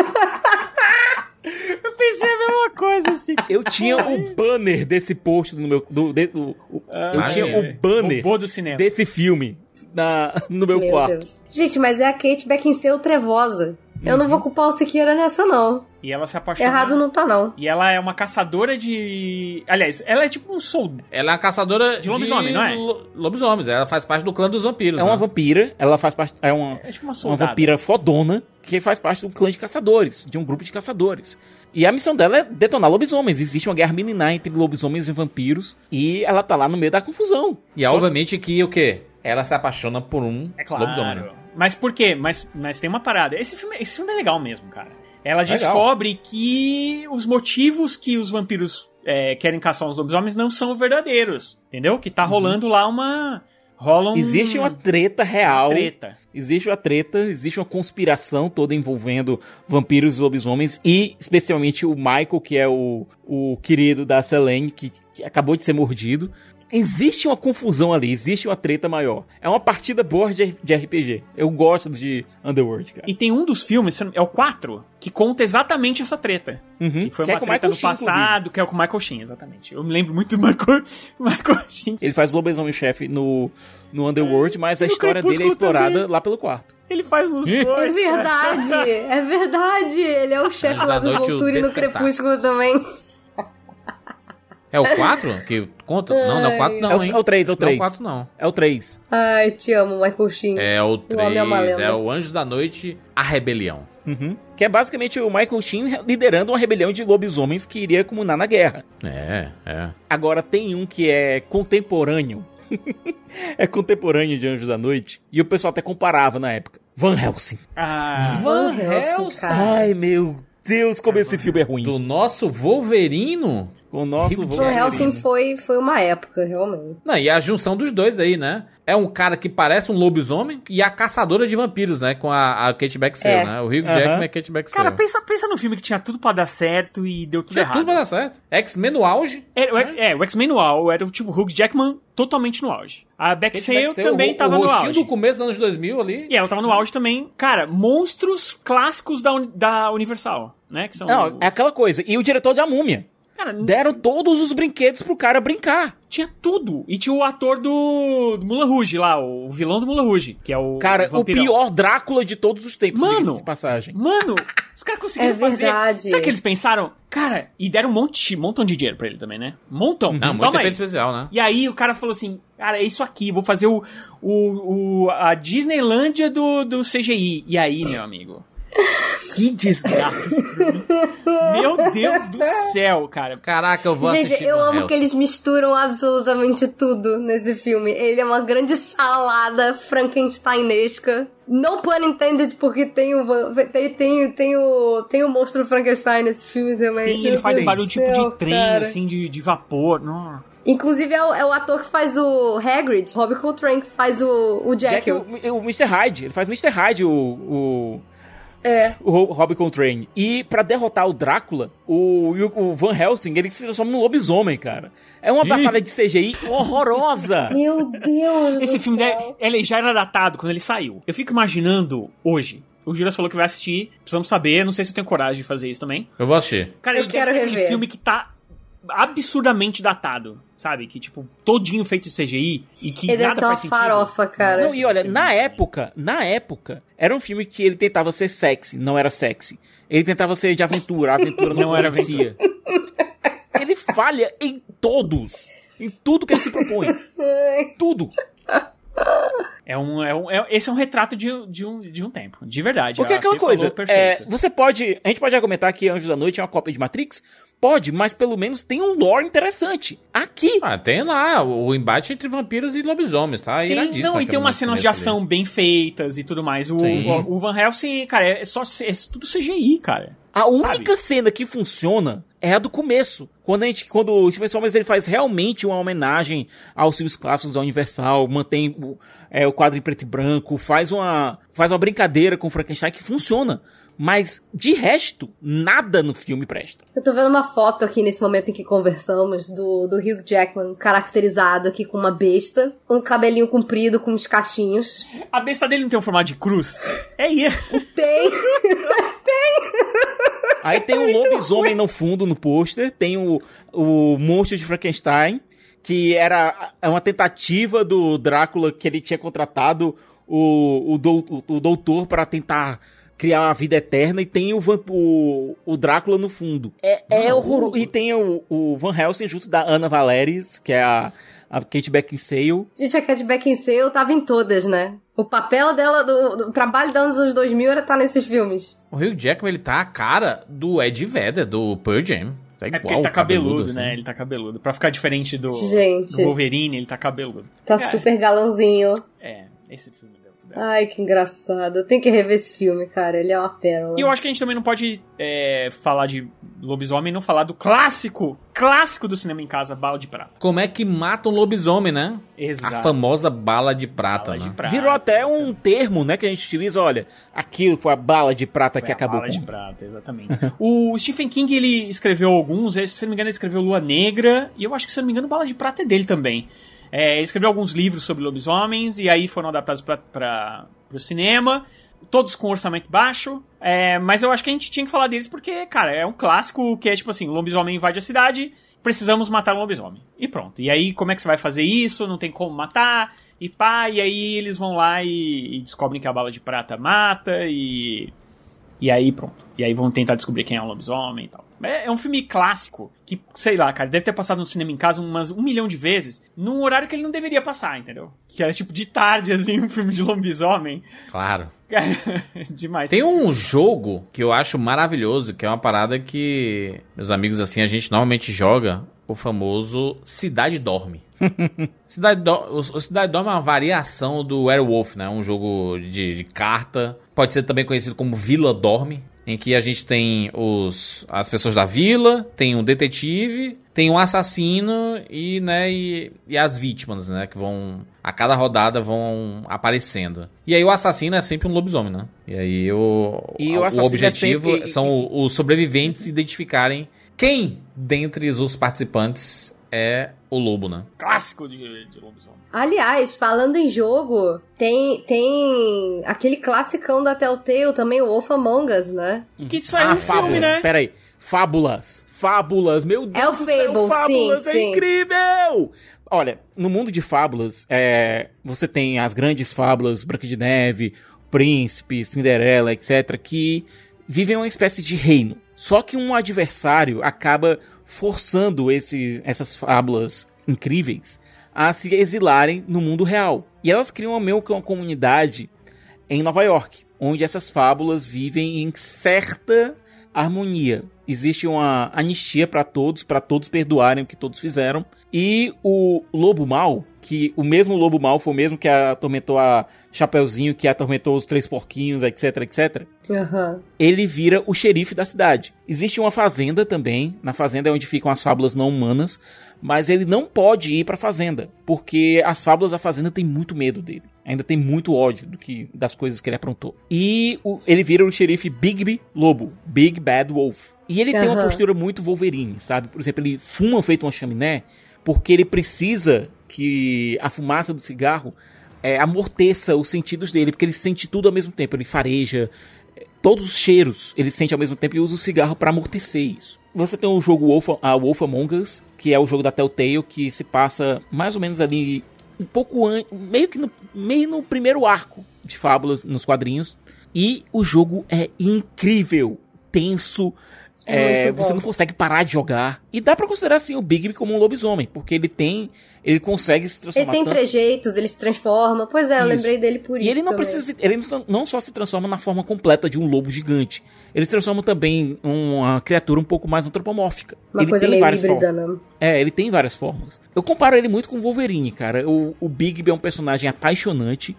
Eu pensei a mesma coisa, assim. Eu tinha o banner desse post no meu. Do, de- o- o- eu Ah, tinha é. o banner Robô do cinema. desse filme na, no meu, Meu quarto. Deus. Gente, mas é a Kate Beckinsale trevosa. Eu não vou culpar o Siqueira nessa, não. E ela se apaixona. Errado não tá, não. E ela é uma caçadora de... Aliás, ela é tipo um soldado. Ela é uma caçadora De lobisomem, não é? lo- Lobisomens. Ela faz parte do clã dos vampiros. É uma né? vampira, ela faz parte. É uma, É tipo uma uma soldada. vampira fodona que faz parte de um clã de caçadores, de um grupo de caçadores. E a missão dela é detonar lobisomens. Existe uma guerra milenar entre lobisomens e vampiros. E ela tá lá no meio da confusão. E Só- obviamente que o quê? Ela se apaixona por um É claro. lobisomem. Mas por quê? Mas, mas tem uma parada. Esse filme, esse filme é legal mesmo, cara. Ela Legal. descobre que os motivos que os vampiros é, querem caçar os lobisomens não são verdadeiros. Entendeu? Que tá rolando lá uma. Rola um. Existe uma treta real. treta. Existe uma treta, existe uma conspiração toda envolvendo vampiros e lobisomens e especialmente o Michael, que é o, o querido da Selene, que, que acabou de ser mordido. Existe uma confusão ali, existe uma treta maior. É uma partida boa de, de RPG. Eu gosto de Underworld, cara. E tem um dos filmes, é o 4, que conta exatamente essa treta. Uhum. Que foi Que é uma com o treta Michael no Sheen, passado, que é com o Michael Sheen, exatamente. Eu me lembro muito do Michael, [LAUGHS] Michael Sheen. Ele faz lobisomem-chefe no, no Underworld, mas a E história dele é explorada também. lá pelo quarto. Ele faz os [LAUGHS] É dois. É verdade, é verdade. Ele é o chefe lá do e o Volturi no. Crepúsculo também. É o 4 que conta? Não, não é o 4 não, é, o, hein? é o 3, é o Não é 3. o 4 não. É o 3. Ai, te amo, Michael Sheen. É o O Homem é uma 3, lenda. é o Anjos da Noite, A Rebelião. Uhum. Que é basicamente o Michael Sheen liderando uma rebelião de lobisomens que iria comunar na guerra. É, é. Agora tem um que é contemporâneo. [LAUGHS] é contemporâneo de Anjos da Noite. E o pessoal até comparava na época. Van Helsing. Ah, Van Helsing, cara. Ai, meu Deus, como esse filme é ruim. Do nosso Wolverino. O nosso Van. Helsing foi, foi uma época, realmente. Não, e a junção dos dois aí, né? É um cara que parece um lobisomem e a caçadora de vampiros, né? Com a, a Kate Beckinsale, É. né? O Hugh Aham. Jackman e a Kate Beckinsale. cara, pensa, pensa num filme que tinha tudo pra dar certo e deu tudo Tinha errado. tudo pra dar certo. X-Men no auge. Era, o- é, o X-Men no auge, era o tipo Hugh Jackman totalmente no auge. A Beckinsale Beckinsale, também o, tava o no auge. do começo dos anos 2000 ali. E ela tava no auge também. Cara, monstros clássicos da, da Universal, né? Que são... Não, é aquela coisa. E o diretor da múmia. Cara, Deram todos os brinquedos pro cara brincar. tinha tudo. E tinha o ator do, do Mulan Rouge lá, o vilão do Mulan Rouge, que é o Cara, o vampirão. pior Drácula de todos os tempos. Mano! de passagem. Mano, os caras conseguiram É fazer. verdade. Sabe o que eles pensaram? Cara, e deram um monte, montão de dinheiro pra ele também, né? Montão. Não, muito efeito especial, né? E aí o cara falou assim, cara, é isso aqui, vou fazer o, o, o a Disneylândia do, do CGI. E aí, meu amigo, que desgraça. meu Deus do céu, cara. Caraca, eu vou Gente, assistir eu Van amo que eles misturam absolutamente tudo nesse filme. Ele é uma grande salada frankensteinesca. No pun intended, porque tem o, tem, tem, tem o, tem o monstro Frankenstein nesse filme também. Tem, ele faz barulho do tipo de trem, cara. assim, de, de vapor. Nossa. Inclusive é o, é o ator que faz o Hagrid, Robbie Coltrane, que faz o, o Jack, Jekyll. o, o Mr. Hyde. Ele faz Mr. Hyde, o, o, É. o Ro- Robbie Coltrane. E pra derrotar o Drácula, o, o Van Helsing, ele se transforma num lobisomem, cara. É uma batalha de CGI horrorosa. [LAUGHS] Meu Deus Esse do filme céu. deve- ele já era datado quando ele saiu. Eu fico imaginando hoje. O Juras falou que vai assistir. Precisamos saber. Não sei se eu tenho coragem de fazer isso também. Eu vou assistir. Cara, Eu ele quero deve ser aquele filme que tá absurdamente datado. Sabe? Que, tipo, todinho feito de CGI e que Ele deve nada uma faz sentido. farofa, cara. Não, e olha, na época, na época, era um filme que ele tentava ser sexy, não era sexy. Ele tentava ser de aventura, a aventura [LAUGHS] não, Não era convencia. Ele falha em todos. Em tudo que ele se propõe. Tudo. É um, é um, é- esse é um retrato de, de, um, de um tempo. De verdade. Porque é aquela coisa, é, você pode. A gente pode argumentar que Anjos da Noite é uma cópia de Matrix? Pode, mas pelo menos tem um lore interessante. Aqui. Ah, tem lá o embate entre vampiros e lobisomens, tá? Tem, Iradíssimo não, e tem umas cenas de ação bem feitas e tudo mais. O, o, o Van Helsing, cara, é só é tudo CGI, cara. A única cena que funciona é a do começo. Quando a gente, quando o Transformers ele faz realmente uma homenagem aos filmes clássicos da Universal, mantém o, é, o quadro em preto e branco, faz uma, faz uma brincadeira com o Frankenstein que funciona. Mas, de resto, nada no filme presta. Eu tô vendo uma foto aqui nesse momento em que conversamos do, do Hugh Jackman caracterizado aqui com uma besta, um cabelinho comprido com uns cachinhos. A besta dele não tem um formato de cruz? É isso. Tem. Aí tem o lobisomem no fundo, no pôster, tem o, o monstro de Frankenstein, que era é uma tentativa do Drácula que ele tinha contratado o, o, dou- o, o doutor para tentar criar a vida eterna, e tem o, Van- o, o Drácula no fundo. É, é horroroso. E tem o, o Van Helsing junto da Ana Valeris, que é a, a Kate Beckinsale. Gente, a Cat Beckinsale tava em todas, né? O papel dela, do, do trabalho dela nos anos 2000 era estar nesses filmes. O Hugh Jackman, ele tá a cara do Ed Vedder, do Pearl Jam. Tá É igual, porque ele tá cabeludo, assim. né? Ele tá cabeludo. Pra ficar diferente do, Gente. do Wolverine, ele tá cabeludo. Tá Cara, super galãozinho. É, esse filme Ai, que engraçado. Eu tenho que rever esse filme, cara. Ele é uma pérola. E eu acho que a gente também não pode é, falar de lobisomem e não falar do clássico, clássico do cinema em casa, Bala de Prata. Como é que mata um lobisomem, né? Exato. A famosa bala de prata, Bala de né? prata. Virou até um termo, né, que a gente utiliza, olha, aquilo foi a bala de prata Foi que a acabou Bala de com... Prata, exatamente. o Stephen King, ele escreveu alguns, se não me engano, ele escreveu Lua Negra, e eu acho que, se não me engano, Bala de Prata é dele também. É, escreveu alguns livros sobre lobisomens, e aí foram adaptados para o cinema, todos com orçamento baixo, é, mas eu acho que a gente tinha que falar deles porque, cara, é um clássico que é tipo assim, lobisomem invade a cidade, precisamos matar um lobisomem. E pronto. E aí, como é que você vai fazer isso? Não tem como matar, e pá, e aí eles vão lá e, e descobrem que a bala de prata mata, e... E aí, pronto. E aí vão tentar descobrir quem é o lobisomem e tal. É, é um filme clássico, que, sei lá, cara, deve ter passado no cinema em casa umas um milhão de vezes, num horário que ele não deveria passar, entendeu? Que era tipo de tarde, [LAUGHS] assim, um filme de lobisomem. Claro. [LAUGHS] Demais. Tem um jogo que eu acho maravilhoso, que é uma parada que, meus amigos, assim, a gente normalmente joga o famoso Cidade Dorme. Cidade, Do... o Cidade Dorme é uma variação do Werewolf, né? Um jogo de, de carta. Pode ser também conhecido como Vila Dorme, em que a gente tem os, as pessoas da vila, tem um detetive, tem um assassino e, né, e, e as vítimas, né? Que vão. A cada rodada vão aparecendo. E aí o assassino é sempre um lobisomem, né? E aí o, E o o é objetivo sempre- são os sobreviventes identificarem quem dentre os participantes é o lobo, né? Clássico de, de lobisomem. Aliás, falando em jogo, tem, tem aquele classicão da Telltale também, o Wolf Among Us, né? Que saiu um filme, fábulas, né? peraí. Fábulas. Fábulas, meu Deus É o do céu, Fable, Fábulas sim, é sim. incrível! Olha, no mundo de fábulas, é, você tem as grandes fábulas, Branca de Neve, Príncipe, Cinderela, etc., que vivem uma espécie de reino. Só que um adversário acaba forçando esses, essas fábulas incríveis a se exilarem no mundo real. E elas criam meio que uma comunidade em Nova York, onde essas fábulas vivem em certa harmonia. Existe uma anistia para todos, para todos perdoarem o que todos fizeram. E o lobo mal, que o mesmo lobo mal foi o mesmo que atormentou a Chapeuzinho, que atormentou os três porquinhos, etc, etc Aham. ele vira o xerife da cidade. Existe uma fazenda também. Na fazenda é onde ficam as fábulas não humanas. Mas ele não pode ir pra fazenda. Porque as fábulas da fazenda têm muito medo dele. Ainda tem muito ódio do que, das coisas que ele aprontou. E o- ele vira o xerife Bigby Lobo. Big Bad Wolf. E ele tem uma postura muito Wolverine, sabe? Por exemplo, ele fuma feito uma chaminé. Porque ele precisa que a fumaça do cigarro é, amorteça os sentidos dele. Porque ele sente tudo ao mesmo tempo. Ele fareja, todos os cheiros ele sente ao mesmo tempo e usa o cigarro pra amortecer isso. Você tem o jogo Wolf, a Wolf Among Us, que é o jogo da Telltale, que se passa mais ou menos ali um pouco antes, meio que no, meio no primeiro arco de fábulas nos quadrinhos. E o jogo é incrível, tenso, É você não consegue parar de jogar. E dá pra considerar assim o Bigby como um lobisomem, porque ele tem, ele consegue se Ele transformar tem tanto- trejeitos, ele se transforma. Pois é, eu Isso. lembrei dele por isso. e ele não também. precisa, ele não- não só se transforma na forma completa de um lobo gigante, ele se transforma também em uma criatura um pouco mais antropomórfica. Uma ele coisa tem meio várias híbrida, formas. né? É, ele tem várias formas. Eu comparo ele muito com o Wolverine, cara. O, o Bigby é um personagem apaixonante.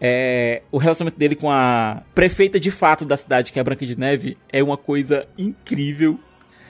É, o relacionamento dele com a prefeita de fato da cidade, que é a Branca de Neve, é uma coisa incrível.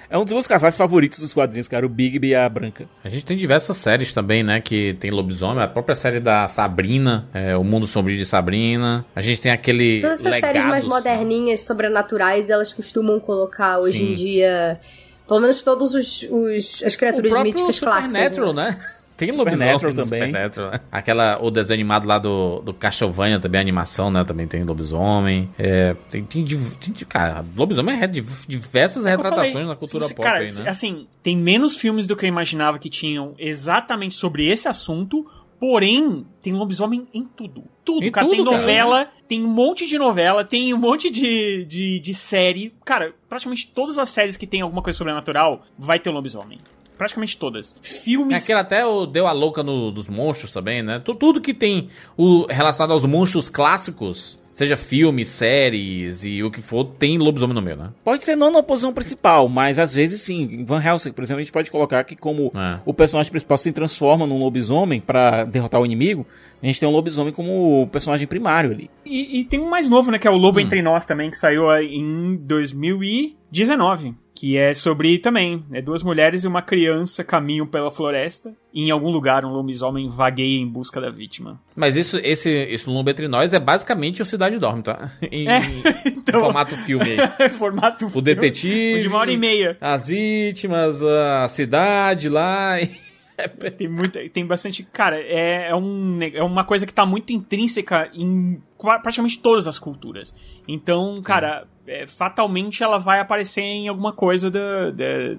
É um dos meus casais favoritos dos quadrinhos, cara, o Bigby e a Branca. A gente tem diversas séries também, né? Que tem lobisomem. A própria série da Sabrina, é, O Mundo Sombrio de Sabrina. A gente tem aquele. Todas essas séries mais Legados. moderninhas, sobrenaturais, elas costumam colocar hoje Sim. em dia. Pelo menos todos os, os- as O criaturas próprio míticas clássicas. Supernatural, né? né? Tem Supernatural também. Supernatural, né? Aquela, o desenho animado lá do, do Castlevania também, a animação, né? Também tem lobisomem. É, tem, tem, tem, cara, lobisomem é div- diversas É o retratações falei. na cultura Se- pop cara, aí, né? Assim, tem menos filmes do que eu imaginava que tinham exatamente sobre esse assunto. Porém, tem lobisomem em tudo. Tudo, Em cara. tudo, tem cara. novela, tem um monte de novela, tem um monte de, de, de série. Cara, praticamente todas as séries que tem alguma coisa sobrenatural vai ter um lobisomem. Praticamente todas. É Filmes. Aquele até o deu a louca no, dos monstros também, né? Tu- Tudo que tem o relacionado aos monstros clássicos, seja filmes, séries e o que for, tem lobisomem no meio, né? Pode ser não na posição principal, mas às vezes sim. Em Van Helsing, por exemplo, a gente pode colocar que como É. o personagem principal se transforma num lobisomem pra derrotar o inimigo, a gente tem um lobisomem como o personagem primário ali. E, e tem um mais novo, né? Que é o Lobo Entre Nós também, que saiu em 2019. Que é sobre também, é duas mulheres e uma criança caminham pela floresta e em algum lugar um lobisomem vagueia em busca da vítima. Mas isso, esse, esse Lobo Entre Nós é basicamente o Cidade Dorme, tá? [LAUGHS] Em, É, em [LAUGHS] então- formato filme aí. [LAUGHS] Formato O filme, detetive. De uma hora e meia. As vítimas, a cidade lá. Tem muita, tem bastante. Cara, é, é, um, é uma coisa que tá muito intrínseca em praticamente todas as culturas. Então, cara, é, fatalmente ela vai aparecer em alguma coisa da, da-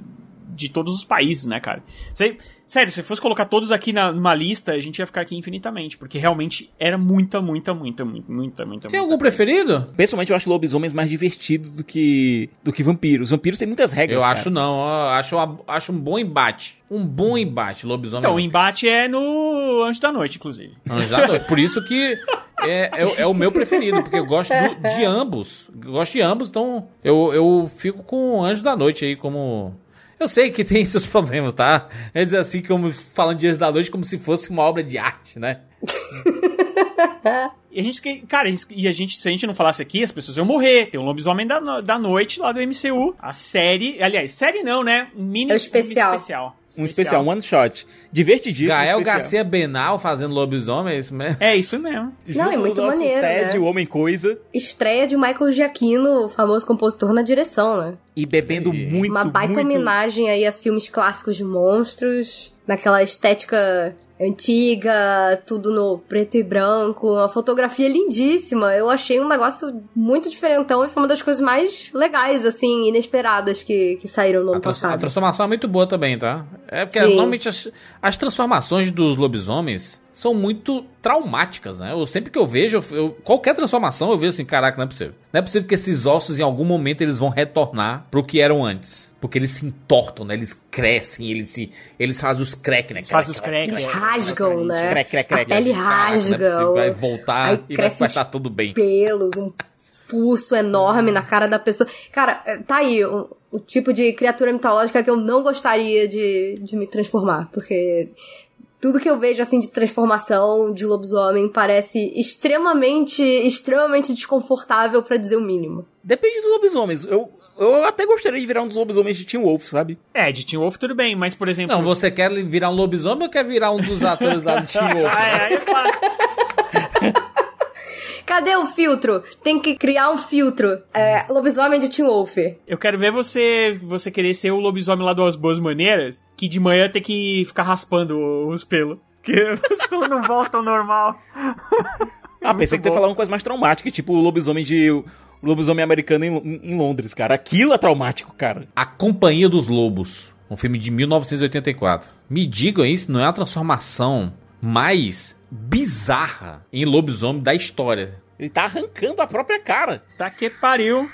de todos os países, né, cara? Cê- sério, se fosse colocar todos aqui na, numa lista, a gente ia ficar aqui infinitamente, porque realmente era muita, muita, muita, muita, muita, muita. Tem muita algum coisa. preferido? Pessoalmente, eu acho lobisomens mais divertidos do que, do que vampiros. Vampiros têm muitas regras. Eu cara. acho não, eu acho, acho um bom embate. Um bom embate, lobisomem. Então, o embate é no Anjo da Noite, inclusive. Anjos da Noite. Por isso que é, é, o- é o meu preferido, porque eu gosto do- de ambos. Eu gosto de ambos, então eu, eu fico com o Anjo da Noite aí como. Eu sei que tem seus problemas, tá? É dizer assim, como falando Anjos da Noite como se fosse uma obra de arte, né? [LAUGHS] [LAUGHS] E a gente, que- cara, a gente- e a gente, se a gente não falasse aqui, as pessoas iam morrer. Tem um lobisomem da, da noite lá do MCU. A série, aliás, série não, né? Um mini É o especial. Um especial. Um especial, um one shot. Divertidíssimo. Gael especial. Garcia Benal fazendo lobisomem, é isso mesmo? É isso mesmo. Não, é Junto muito maneiro, Ted, né? o Homem Coisa. Estreia de Michael Giacchino, o famoso compositor, na direção, né? E bebendo E- muito, Uma baita muito... homenagem aí a filmes clássicos de monstros, naquela estética antiga, tudo no preto e branco, uma fotografia lindíssima. Eu achei um negócio muito diferentão e foi uma das coisas mais legais, assim, inesperadas que, que saíram no A, ano a passado. transformação é muito boa também, tá? É porque Sim. normalmente as, as transformações dos lobisomens são muito traumáticas, né? Eu, sempre que eu vejo, eu- eu- qualquer transformação, eu vejo assim, caraca, não é possível. Não é possível que esses ossos, em algum momento, eles vão retornar pro que eram antes. Porque eles se entortam, né? Eles crescem, eles se. Eles fazem os crack, né? Faz os cracks. Eles rasgam, né? Pele Caraca, não é rasga. possível, vai voltar aí e vai estar tudo bem. pelos, um pulso enorme na cara da pessoa. Cara, é, tá aí o, o tipo de criatura mitológica que eu não gostaria de, de me transformar, porque tudo que eu vejo assim de transformação de lobisomem parece extremamente, extremamente desconfortável pra dizer o mínimo. Depende dos lobisomens. Eu, eu até gostaria de virar um dos lobisomens de Teen Wolf, sabe? É, de Teen Wolf tudo bem, mas por exemplo. Não, você quer virar um lobisomem ou quer virar um dos atores lá do Team [LAUGHS] Wolf? Ah, é, é fácil. Cadê o filtro? Tem que criar um filtro. É, lobisomem de Teen Wolf. Eu quero ver você você querer ser o lobisomem lá das boas maneiras, que de manhã tem que ficar raspando os pelos. [LAUGHS] Porque os pelos não voltam ao normal. Ah, pensei que tu ia falar uma coisa mais traumática, tipo o lobisomem de. O lobisomem americano em, em Londres, cara. Aquilo é traumático, cara. A Companhia dos Lobos, um filme de 1984. Me digam aí se não é a transformação mais bizarra em lobisomem da história. Ele tá arrancando a própria cara. Tá que pariu.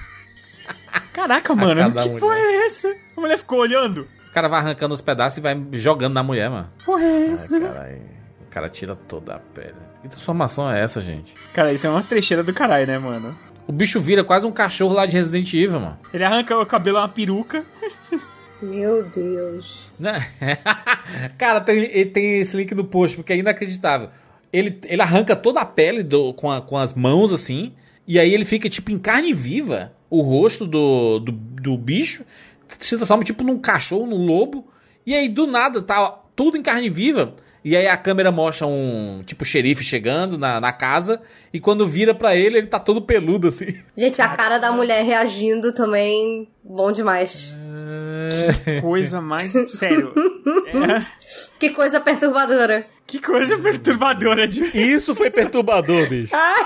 Caraca, mano, que mulher. porra é essa? A mulher ficou olhando. O cara vai arrancando os pedaços e vai jogando na mulher, mano. Porra é essa? caralho. O cara tira toda a pele. Que transformação é essa, gente? Cara, isso é uma trecheira do caralho, né, mano? O bicho vira quase um cachorro lá de Resident Evil, mano. Ele arranca o cabelo, é uma peruca. Meu Deus. Né? [LAUGHS] Cara, tem, tem esse link no post, porque é inacreditável. Ele, ele arranca toda a pele do- com, a- com as mãos, assim, e aí ele fica, tipo, em carne viva, o rosto do, do, do bicho, se transforma, tipo, num cachorro, num lobo, e aí, do nada, tá tudo em carne viva, e aí a câmera mostra um, tipo, xerife chegando na, na casa, e quando vira pra ele, ele tá todo peludo, assim. [LAUGHS] Gente, a cara da mulher reagindo também, bom demais. Coisa mais. Sério. É, [LAUGHS] Que coisa perturbadora. que coisa perturbadora de. Isso foi perturbador, bicho. Ai,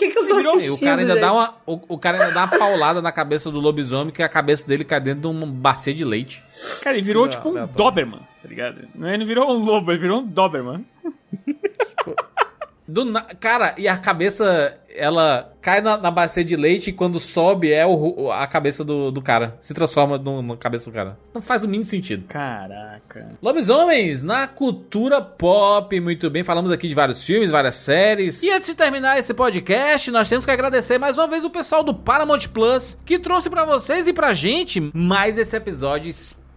que, que eu tô Virou- assistindo, o cara ainda gente? dá uma, o, o cara ainda dá uma paulada na cabeça do lobisomem, que a cabeça dele cai dentro de uma bacia de leite. Cara, ele virou Não, tipo um não. Doberman, tá ligado? Não, Ele não virou um lobo, ele virou um Doberman. Do na- Cara, e a cabeça. ela cai na, na bacia de leite e quando sobe é o, a cabeça do, do cara. Se transforma no, na cabeça do cara. Não faz o mínimo sentido. Caraca. Lobisomens na cultura pop, muito bem. Falamos aqui de vários filmes, várias séries. E antes de terminar esse podcast, nós temos que agradecer mais uma vez o pessoal do Paramount Plus que trouxe pra vocês e pra gente mais esse episódio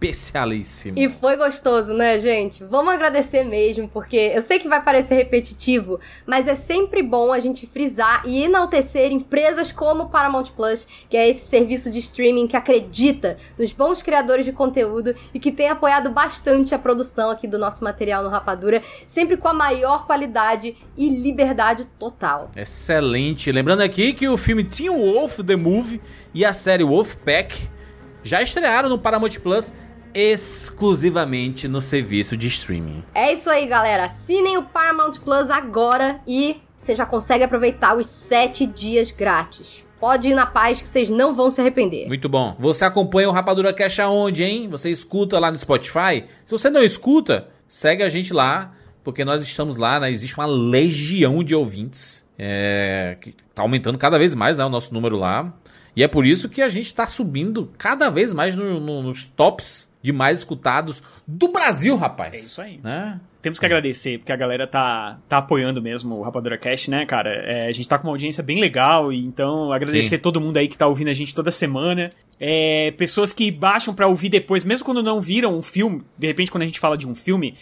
especialíssimo. E foi gostoso, né, gente? Vamos agradecer mesmo, porque eu sei que vai parecer repetitivo, mas é sempre bom a gente frisar e enaltecer empresas como Paramount Plus, que é esse serviço de streaming que acredita nos bons criadores de conteúdo e que tem apoiado bastante a produção aqui do nosso material no Rapadura, sempre com a maior qualidade e liberdade total. Excelente. Lembrando aqui que o filme Teen Wolf The Movie e a série Wolfpack já estrearam no Paramount Plus exclusivamente no serviço de streaming. É isso aí, galera. Assinem o Paramount Plus agora e você já consegue aproveitar os 7 dias grátis. Pode ir na paz que vocês não vão se arrepender. Muito bom. Você acompanha o Rapadura Cash aonde, hein? Você escuta lá no Spotify? Se você não escuta, segue a gente lá, porque nós estamos lá, né? Existe uma legião de ouvintes. É, que tá aumentando cada vez mais né, o nosso número lá. E é por isso que a gente tá subindo cada vez mais no- no- nos tops de mais escutados do Brasil, rapaz. É isso aí. Né? Temos que agradecer, porque a galera tá, tá apoiando mesmo o Rapadura Cast, né, cara? É, a gente tá com uma audiência bem legal, e então agradecer Sim. todo mundo aí que tá ouvindo a gente toda semana. É, pessoas que baixam pra ouvir depois, mesmo quando não viram um filme, de repente quando a gente fala de um filme.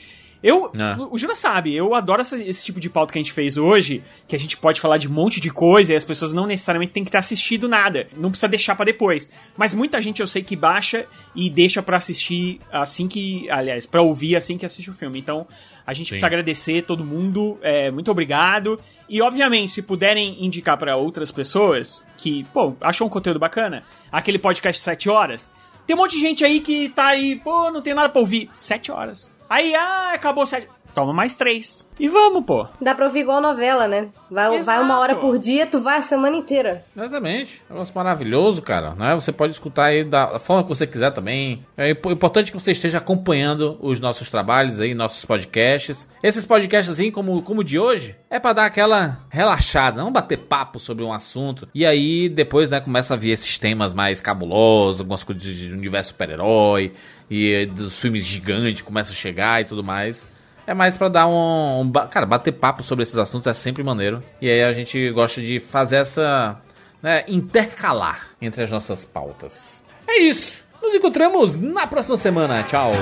Eu, É. o Jura sabe, eu adoro essa- esse tipo de pauta que a gente fez hoje, que a gente pode falar de um monte de coisa e as pessoas não necessariamente têm que ter assistido nada. Não precisa deixar pra depois. Mas muita gente eu sei que baixa e deixa pra assistir assim que. Aliás, pra ouvir assim que assiste o filme. Então, a gente precisa agradecer todo mundo. é, muito obrigado. E, obviamente, se puderem indicar pra outras pessoas que, pô, acham um conteúdo bacana, aquele podcast 7 horas. Tem um monte de gente aí que tá aí, pô, não tem nada pra ouvir. Sete horas. Aí, ah, acabou sete. Toma mais três. E vamos, pô. Dá pra ouvir igual novela, né? Vai, vai uma hora por dia, tu vai a semana inteira. Exatamente. É um negócio maravilhoso, cara. Né? Você pode escutar aí da forma que você quiser também. É impo- importante que você esteja acompanhando os nossos trabalhos aí, nossos podcasts. Esses podcasts, assim, como, como o de hoje, é pra dar aquela relaxada, não bater papo sobre um assunto. E aí, depois, né, começa a vir esses temas mais cabulosos, algumas coisas de universo super-herói, e eh, dos filmes gigantes começam a chegar e tudo mais. É mais pra dar um, um Cara, bater papo sobre esses assuntos é sempre maneiro. E aí a gente gosta de fazer essa. Né, intercalar entre as nossas pautas. É isso. Nos encontramos na próxima semana. Tchau.